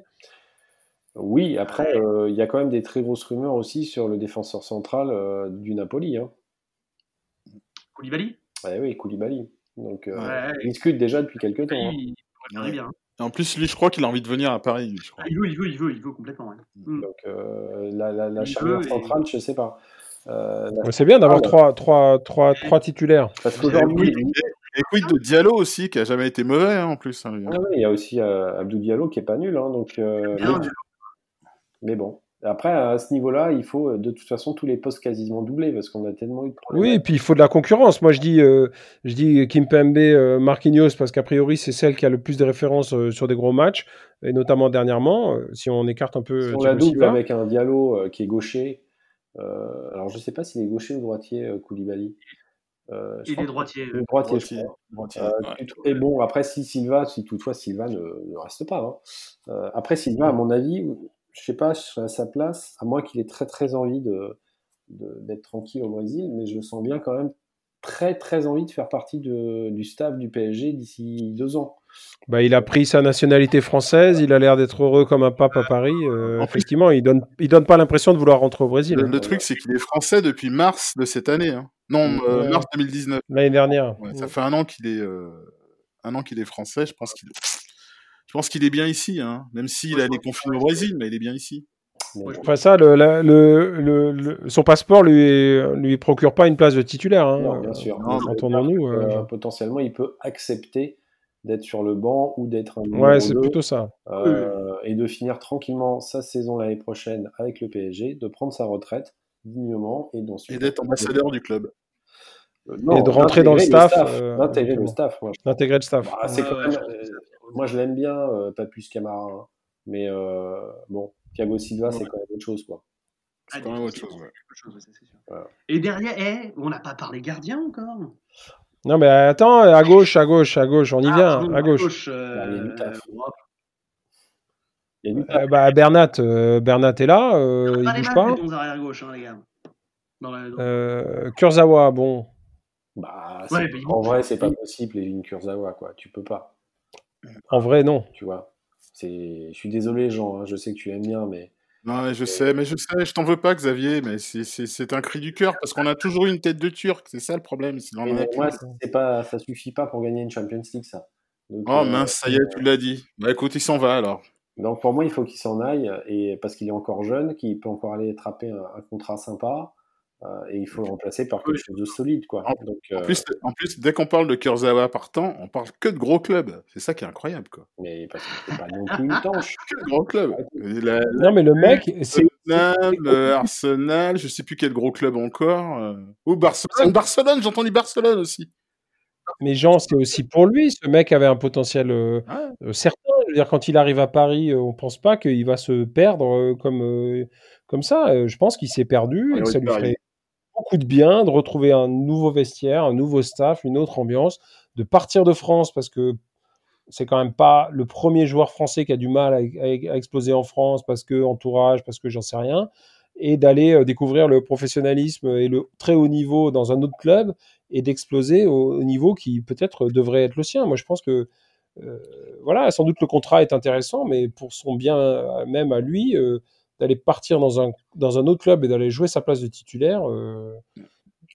Oui, après, euh, il y a quand même des très grosses rumeurs aussi sur le défenseur central euh, du Napoli. Hein. Koulibaly? Ouais, oui, Koulibaly. Donc, euh, Ouais. il discute déjà depuis quelques temps. hein. Faire bien. hein. Et en plus, lui, je crois qu'il a envie de venir à Paris, je crois. Ah, il veut, il veut, il veut, il veut complètement. ouais. Mm. Donc, euh, la, la, la charnière veut et- centrale, je sais pas. Euh, Ouais, c'est bien d'avoir Ah, trois, trois, trois, trois titulaires. Parce qu'aujourd'hui, et quid de Diallo aussi, qui a jamais été mauvais, hein, en plus. hein. Ah ouais, il y a aussi euh, Abdou Diallo qui est pas nul. hein, donc, euh, mais, mais bon. Après, à ce niveau-là, il faut euh, de toute façon tous les postes quasiment doublés parce qu'on a tellement eu de problèmes. Oui, et puis il faut de la concurrence. Moi, je dis, euh, je dis Kimpembe, euh, Marquinhos, parce qu'a priori, c'est celle qui a le plus de références euh, sur des gros matchs, et notamment dernièrement, euh, si on écarte un peu Si on la double Silva. avec un Diallo euh, qui est gaucher, euh, alors je sais pas s'il est gaucher ou droitier, euh, Koulibaly. Euh, Il est droitier. il est droitier, Euh, ouais. Et bon, après, si Silva, si toutefois Silva ne, ne reste pas. hein. Euh, après, Silva, à mon avis, je sais pas, je serais à sa place, à moins qu'il ait très très envie de de- d'être tranquille au Brésil, mais je le sens bien quand même très très envie de faire partie de- du staff du PSG d'ici deux ans. Bah, il a pris sa nationalité française, il a l'air d'être heureux comme un pape à Paris. euh, En plus- effectivement, il donne, il donne pas l'impression de vouloir rentrer au Brésil. Le, hein. le truc, c'est qu'il est français depuis mars de cette année. hein. Non, euh, mars 2019. L'année dernière. Ouais, ça fait un an qu'il est, euh, un an qu'il est français. Je pense qu'il, pense qu'il est bien ici, hein. Même s'il a les conflits au Brésil, mais il est bien ici. Bon. Enfin, ça, le, la- le, le- le- son passeport lui, lui procure pas une place de titulaire. hein. Non, bien sûr. entendons-nous, euh, euh. potentiellement, il peut accepter d'être sur le banc ou d'être un Ouais, c'est plutôt ça. euh, et de finir tranquillement sa saison l'année prochaine avec le PSG, de prendre sa retraite dignement et d'ensuite Et d'être ambassadeur du club. Euh, non, Et de rentrer dans le d'intégrer staff, euh, d'intégrer le staff. Moi, D'intégrer le staff. Bah, c'est Ouais, quand ouais, même, moi, je l'aime bien, euh, pas plus Camara, hein. mais euh, bon, Thiago Silva, c'est quand même autre chose, quoi. C'est Ah, quand même autre c'est chose. ouais. quelque chose, ouais, ça, c'est sûr. Voilà. Et derrière, eh, on n'a pas parlé gardien encore. Non, mais attends, à gauche, à gauche, à gauche, on y Ah, vient, pardon, à gauche. euh, Bah, il y a du taf. Il Euh, bah, Bernat, euh, Bernat est là, euh, il Pas les bouge pas. des bons arrière gauche, hein, les gars. Dans la- dans- Euh, Kurzawa, bon. Bah, Ouais, c'est- il en vrai, c'est pas il- possible, une Kurzawa, quoi. Tu peux pas, En vrai, non. tu vois. C'est, je suis désolé, Jean, hein, je sais que tu aimes bien, mais Non, mais je sais, mais je sais, je t'en veux pas, Xavier, mais c'est- c'est c'est un cri du cœur parce qu'on a toujours eu une tête de Turc, c'est ça le problème. c'est- on en a moi, c'est pas, ça suffit pas pour gagner une Champions League, ça. Donc, Oh euh, mince, ça y est, tu l'as dit. Bah écoute, il s'en va alors. Donc pour moi, il faut qu'il s'en aille et parce qu'il est encore jeune, qu'il peut encore aller attraper un, un contrat sympa euh, et il faut le remplacer par quelque chose de solide, quoi. En- Donc, En euh, plus, en plus, dès qu'on parle de Kurzawa partant, on parle que de gros clubs. C'est ça qui est incroyable, quoi. mais parce que c'est pas non plus une tanche. Que de gros clubs. Et la- la- Non, mais le mec, c'est. Euh, Arsenal, je sais plus quel gros club encore. euh, Ou Barcelone. Barcelone, j'ai entendu Barcelone aussi. Mais Jean, c'est aussi pour lui. Ce mec avait un potentiel euh, Ouais. euh, certain. Je veux dire, quand il arrive à Paris, euh, on pense pas qu'il va se perdre euh, comme, euh, comme ça. Euh, je pense qu'il s'est perdu et que ouais, ça lui Paris. ferait beaucoup de bien de retrouver un nouveau vestiaire, un nouveau staff, une autre ambiance, de partir de France parce que c'est quand même pas le premier joueur français qui a du mal à, exploser en France parce que entourage, parce que j'en sais rien, et d'aller euh, découvrir le professionnalisme et le très haut niveau dans un autre club et d'exploser au, au niveau qui peut-être devrait être le sien. Moi, je pense que euh, voilà, sans doute le contrat est intéressant, mais pour son bien euh, même à lui, d'aller partir dans un, dans un autre club et d'aller jouer sa place de titulaire, euh,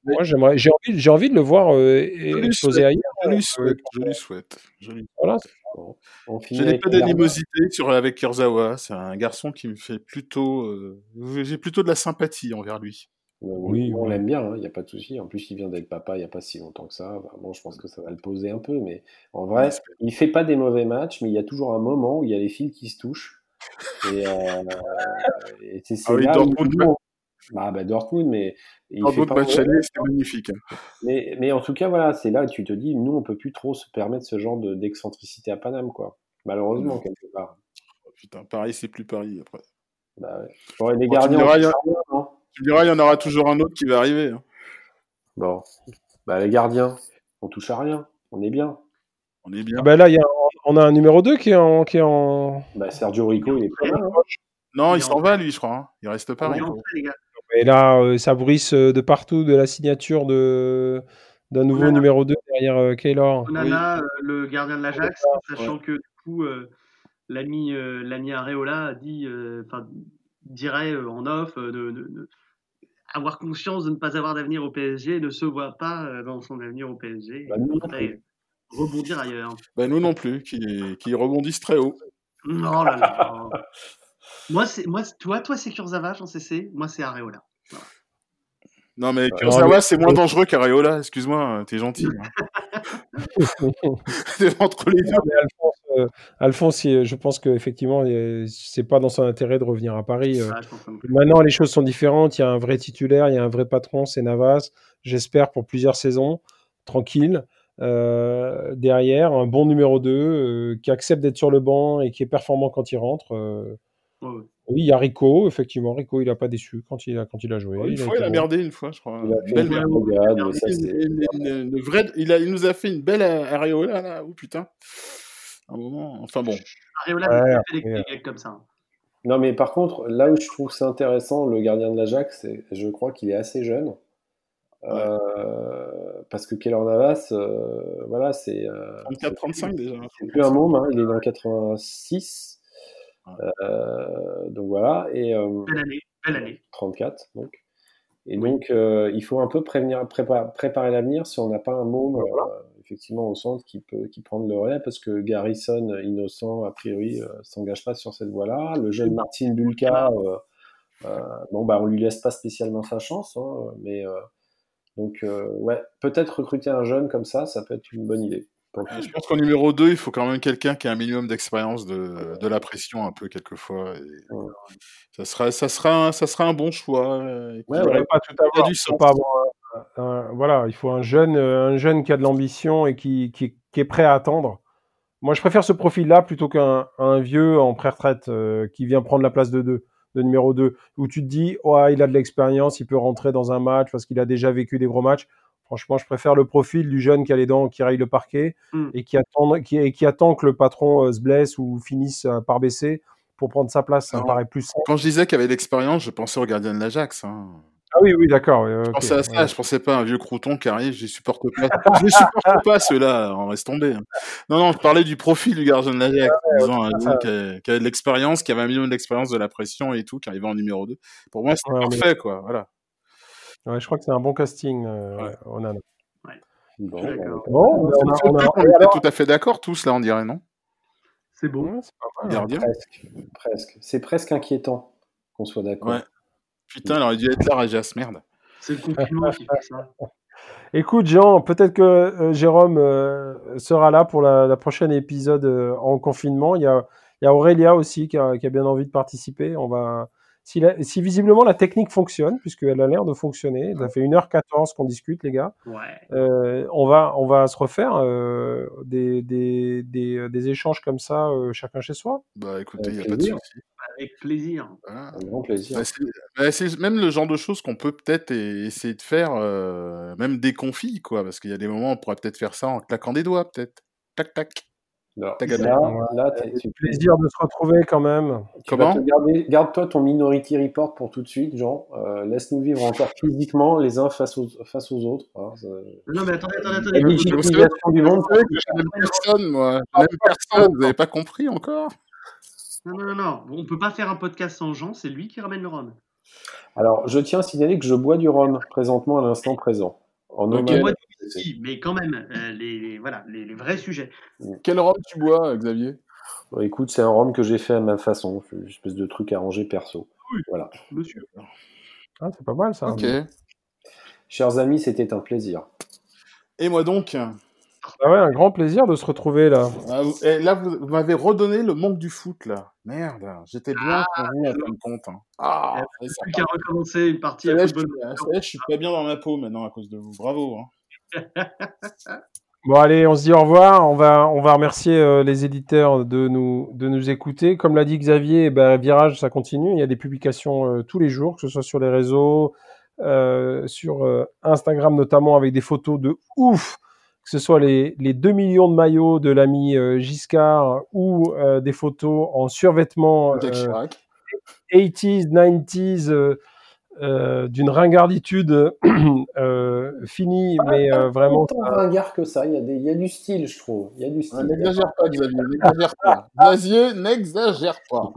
moi j'aimerais, j'ai envie, j'ai envie de le voir euh, ailleurs. Je lui Euh, souhaite. Je lui souhaite. Je, lui- voilà. Bon, on finit je n'ai pas d'animosité sur avec Kurzawa. C'est un garçon qui me fait plutôt. euh, J'ai plutôt de la sympathie envers lui. Oui, on oui. l'aime bien, il n'y a pas de souci. En plus, il vient d'être papa il n'y a pas si longtemps que ça. Enfin, bon, je pense que ça va le poser un peu, mais en vrai, il fait pas des mauvais matchs, mais il y a toujours un moment où il y a les fils qui se touchent. Et, euh, et c'est Ah oui, là Dortmund, on- bah, bah, Dortmund, mais il fait d'autres pas aller, c'est magnifique. hein. Mais, mais en tout cas, voilà, c'est là que tu te dis, nous, on peut plus trop se permettre ce genre de- d'excentricité à Paname, quoi. Malheureusement, Non. quelque part. Oh, putain, Paris, c'est plus Paris après. Bah, ouais. Bon, et les Bon, tu me gardiens, diras, on il y a- touche à rien, non Tu me diras, il y en aura toujours un autre qui va arriver. hein. Bon, bah, les gardiens, on touche à rien. On est bien. On est bien. Ah ben là, il y a, on a un numéro 2 qui est en, qui est en, Bah, Sergio Rico, il est pas mal. hein. Non, il il s'en en- va, lui, je crois. hein. Il reste pas, gars. Et là, euh, ça bruisse euh, de partout de la signature de d'un nouveau Onana. numéro 2 derrière euh, Keylor. Onana, euh, le gardien de l'Ajax, sachant que du coup, euh, l'ami euh, l'ami Areola a dit, euh, dirait euh, en off euh, de, de- de avoir conscience de ne pas avoir d'avenir au PSG et ne se voit pas euh, dans son avenir au PSG. Bah, non rebondir ailleurs. Ben, nous non plus, qui, qui rebondissent très haut. Non là là. moi, c'est moi, toi, toi, c'est Kurzawa en CC. Moi, c'est Areola. Non, mais Ouais. Kurzawa, c'est moins dangereux qu'Areola, excuse-moi, t'es gentil. hein. T'es entre les deux. Mais Alphonse, euh, Alphonse, je pense qu'effectivement, c'est pas dans son intérêt de revenir à Paris. euh. Ah. Maintenant, les choses sont différentes. Il y a un vrai titulaire, il y a un vrai patron, c'est Navas. J'espère pour plusieurs saisons, tranquille. Euh, derrière, un bon numéro 2 qui accepte d'être sur le banc et qui est performant quand il rentre. euh. Ouais, ouais. Oui, il y a Rico, effectivement. Rico, il n'a pas déçu quand il a, quand il a joué. Une Il a fois, été il a bon. merdé une fois, je crois. Il nous a fait une belle Areola, là. Oh putain. Un moment. Enfin bon. Areola, Ouais, il fait des euh, des gags comme ça. Non, mais par contre, là où je trouve c'est intéressant, le gardien de l'Ajax, c'est- je crois qu'il est assez jeune. Euh, parce que Keylor Navas, euh, voilà, c'est euh, 34-35 déjà. c'est plus un môme, hein, il est dans 86. Euh, donc voilà, et euh, Belle année, belle année. 34 donc. Et donc, euh, il faut un peu prévenir, prépa- préparer l'avenir si on n'a pas un môme, euh, effectivement, au centre qui peut qui prendre le relais, parce que Garrison, innocent, a priori, euh, s'engage pas sur cette voie-là. Le jeune Martin Bulka, euh, euh, bon, bah, on lui laisse pas spécialement sa chance, hein, mais euh, donc, euh, ouais, peut-être recruter un jeune comme ça, ça peut être une bonne idée. Euh. Je pense qu'en numéro 2, il faut quand même quelqu'un qui a un minimum d'expérience de, de la pression un peu quelquefois. et Ouais. ça, sera, ça, sera un, ça sera un bon choix. euh, Ouais, Il aurait- faut pas tout avoir. du sens. pas avoir un- un- voilà, il faut un jeune, un jeune qui a de l'ambition et qui, qui, qui est prêt à attendre. Moi, je préfère ce profil-là plutôt qu'un un vieux en pré-retraite euh, qui vient prendre la place de deux, de numéro 2, où tu te dis, ouais, il a de l'expérience, il peut rentrer dans un match parce qu'il a déjà vécu des gros matchs. Franchement, je préfère le profil du jeune qui a les dents, qui raye le parquet Mm. et qui attend, qui, et qui attend que le patron euh, se blesse ou finisse euh, par baisser pour prendre sa place. Ça me paraît plus simple. Quand je disais qu'il avait de l'expérience, je pensais au gardien de l'Ajax. Hein. Ah oui, oui, d'accord. ouais, Je pensais à ça, ouais. je pensais pas à un vieux crouton qui arrive, je les supporte pas. je les supporte pas ceux-là, on laisse tomber. hein. Non, non, je parlais du profil du gardien de l'Ajax, un ça. gars qui, avait de l'expérience, qui avait un minimum d'expérience de la pression et tout, qui arrivait en numéro 2. Pour moi, c'était Ouais, mais- parfait, quoi. Voilà. Ouais, je crois que c'est un bon casting, euh, Ouais. Bon, bah. Bon, ben, on a- le on a- était tout à fait d'accord, tous, là, on dirait, non? C'est. Ouais, c'est pas mal. Gardien? Presque, presque. C'est presque inquiétant qu'on soit d'accord. Putain, il aurait dû être là, Rajas, merde. C'est le confinement qui fait ça. Écoute, Jean, peut-être que euh, Jérôme euh, sera là pour la, la prochaine épisode euh, en confinement. Il y a, il y a Aurélia aussi qui a, qui a bien envie de participer. On va, si, la- si visiblement la technique fonctionne, puisqu'elle a l'air de fonctionner, ça fait 1h14 qu'on discute, les gars. Ouais. Euh, on, va, on va se refaire euh, des, des, des, des échanges comme ça, euh, chacun chez soi. Bah écoutez, il Avec n'y a pas de plaisir. souci. Avec plaisir. Voilà. Un grand plaisir. Bah, c'est bah, c'est même le genre de choses qu'on peut peut-être essayer de faire, euh, même des confis, quoi, parce qu'il y a des moments où on pourrait peut-être faire ça en claquant des doigts, peut-être. Tac, tac. T'as gagné. là, là, t'es- tu, Plaisir de se retrouver quand même. tu Comment garder- garde-toi ton Minority Report pour tout de suite, Jean. Euh, Laisse-nous vivre encore physiquement les uns face aux, face aux autres. hein, Non, mais attendez, attendez, attendez. légitimation du monde. Vous savez que je n'aime personne, moi. N'aime personne, vous n'avez pas compris encore Non, non, non, non. On peut pas faire un podcast sans Jean, c'est lui qui ramène le rhum. Alors, je tiens à signaler que je bois du rhum présentement à l'instant présent. En Ok. hommage. Si, mais quand même, euh, les, les- voilà, les, les vrais sujets. Quel rhum tu bois, Xavier? Bon, écoute, c'est un rhum que j'ai fait à ma façon. Une espèce de truc arrangé perso. Voilà. Monsieur. Ah, c'est pas mal ça. Ok. Chers amis, c'était un plaisir. Et moi donc? Ah ouais, un grand plaisir de se retrouver là. Ah, vous- eh, Là, vous, vous m'avez redonné le manque du foot, là. Merde, j'étais bien pour vous, en fin de compte. hein. Ah, Plus qu'à recommencer une partie à est, je, je suis pas bien dans ma peau maintenant à cause de vous. Bravo. Hein. Bon allez, on se dit au revoir. On va, on va remercier euh, les éditeurs de nous, de nous écouter. Comme l'a dit Xavier, eh ben, Virage, ça continue. Il y a des publications euh, tous les jours, que ce soit sur les réseaux, euh, sur Instagram notamment, avec des photos de ouf. Que ce soit les, les 2 millions de maillots de l'ami Giscard ou des photos en survêtement Jacques euh, Chirac. 80s, 90s, euh, d'une ringarditude euh, finie, mais euh, vraiment. Pas tant ringard que ça. Il y, a des, il y a du style, je trouve. Il y a du style. N'exagère pas, Xavier. N'exagère pas. Xavier, n'exagère pas.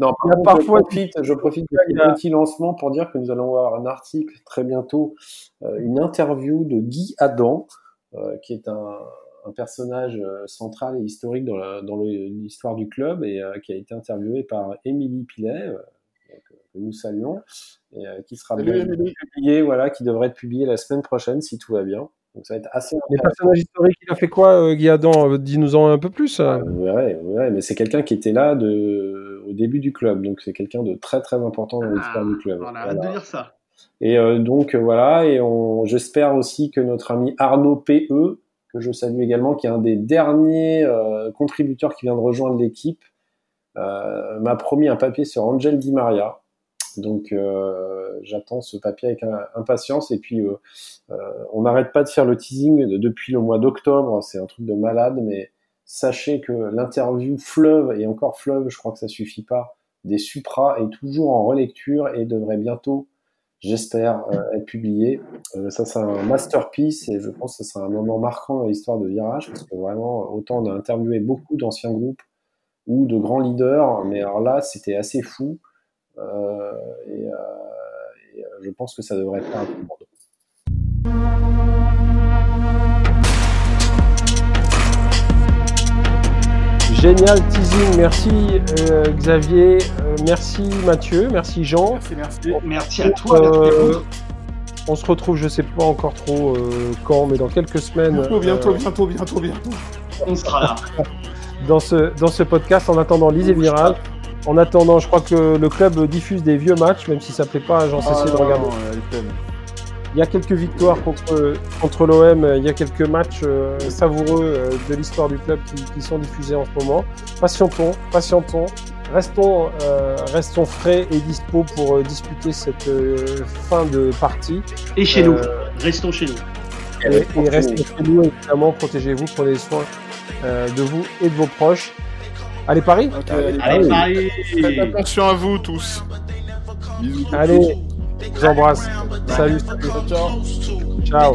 Non, Il y a par parfois- je profite, je profite de ce petit lancement pour dire que nous allons avoir un article très bientôt, euh, une interview de Guy Adam, euh, qui est un, un personnage central et historique dans l'histoire du club et euh, qui a été interviewé par Émilie Pilet, que nous saluons, et euh, qui sera bien publié, voilà, qui devrait être publié la semaine prochaine si tout va bien. Donc ça va être assez Les personnages historiques, il a fait quoi, euh, Guy Adam Euh, Dis-nous-en un peu plus. euh. Vous verrez, vous verrez, mais c'est quelqu'un qui était là de, au début du club, donc c'est quelqu'un de très très important dans l'histoire du club. Ah, On a hâte de lire ça. Et euh, donc euh, voilà, et on, j'espère aussi que notre ami Arnaud PE, que je salue également, qui est un des derniers euh, contributeurs qui vient de rejoindre l'équipe, euh, m'a promis un papier sur Angel Di Maria. Donc euh, j'attends ce papier avec impatience. Et puis euh, euh, on n'arrête pas de faire le teasing de- depuis le mois d'octobre. C'est un truc de malade, mais sachez que l'interview Fleuve et encore Fleuve, je crois que ça suffit pas, des Supra est toujours en relecture et devrait bientôt j'espère euh, être publié. Euh, ça, c'est un masterpiece et je pense que ce sera un moment marquant dans l'histoire de Virage parce que vraiment, autant on a interviewé beaucoup d'anciens groupes ou de grands leaders, mais alors là, c'était assez fou Euh, et, euh, et, euh, je pense que ça devrait faire un peu pour nous. Génial teasing, merci euh, Xavier, euh, merci Mathieu, merci Jean. Merci, merci. Merci à toi. merci à Euh, vous. on se retrouve, je sais pas encore trop euh, quand, mais dans quelques semaines. Bientôt, bientôt, euh, bientôt, bientôt, bientôt. On sera là. dans ce, dans ce podcast. En attendant, lisez Virage. En attendant, je crois que le club diffuse des vieux matchs, même si ça plaît pas à Jean Cessé de regarder. Il y a quelques victoires contre, contre l'OM, il y a quelques matchs euh, savoureux euh, de l'histoire du club qui, qui sont diffusés en ce moment. Patientons, patientons, restons, euh, restons frais et dispo pour euh, disputer cette euh, fin de partie. Et chez nous. Restons chez nous. et, et restez chez nous, évidemment, protégez-vous, prenez soin euh, de vous et de vos proches. Allez, Paris Ok, allez, Allez, Paris. Faites attention à vous tous. Bisous. Allez, je vous embrasse. Salut, salut. Ciao.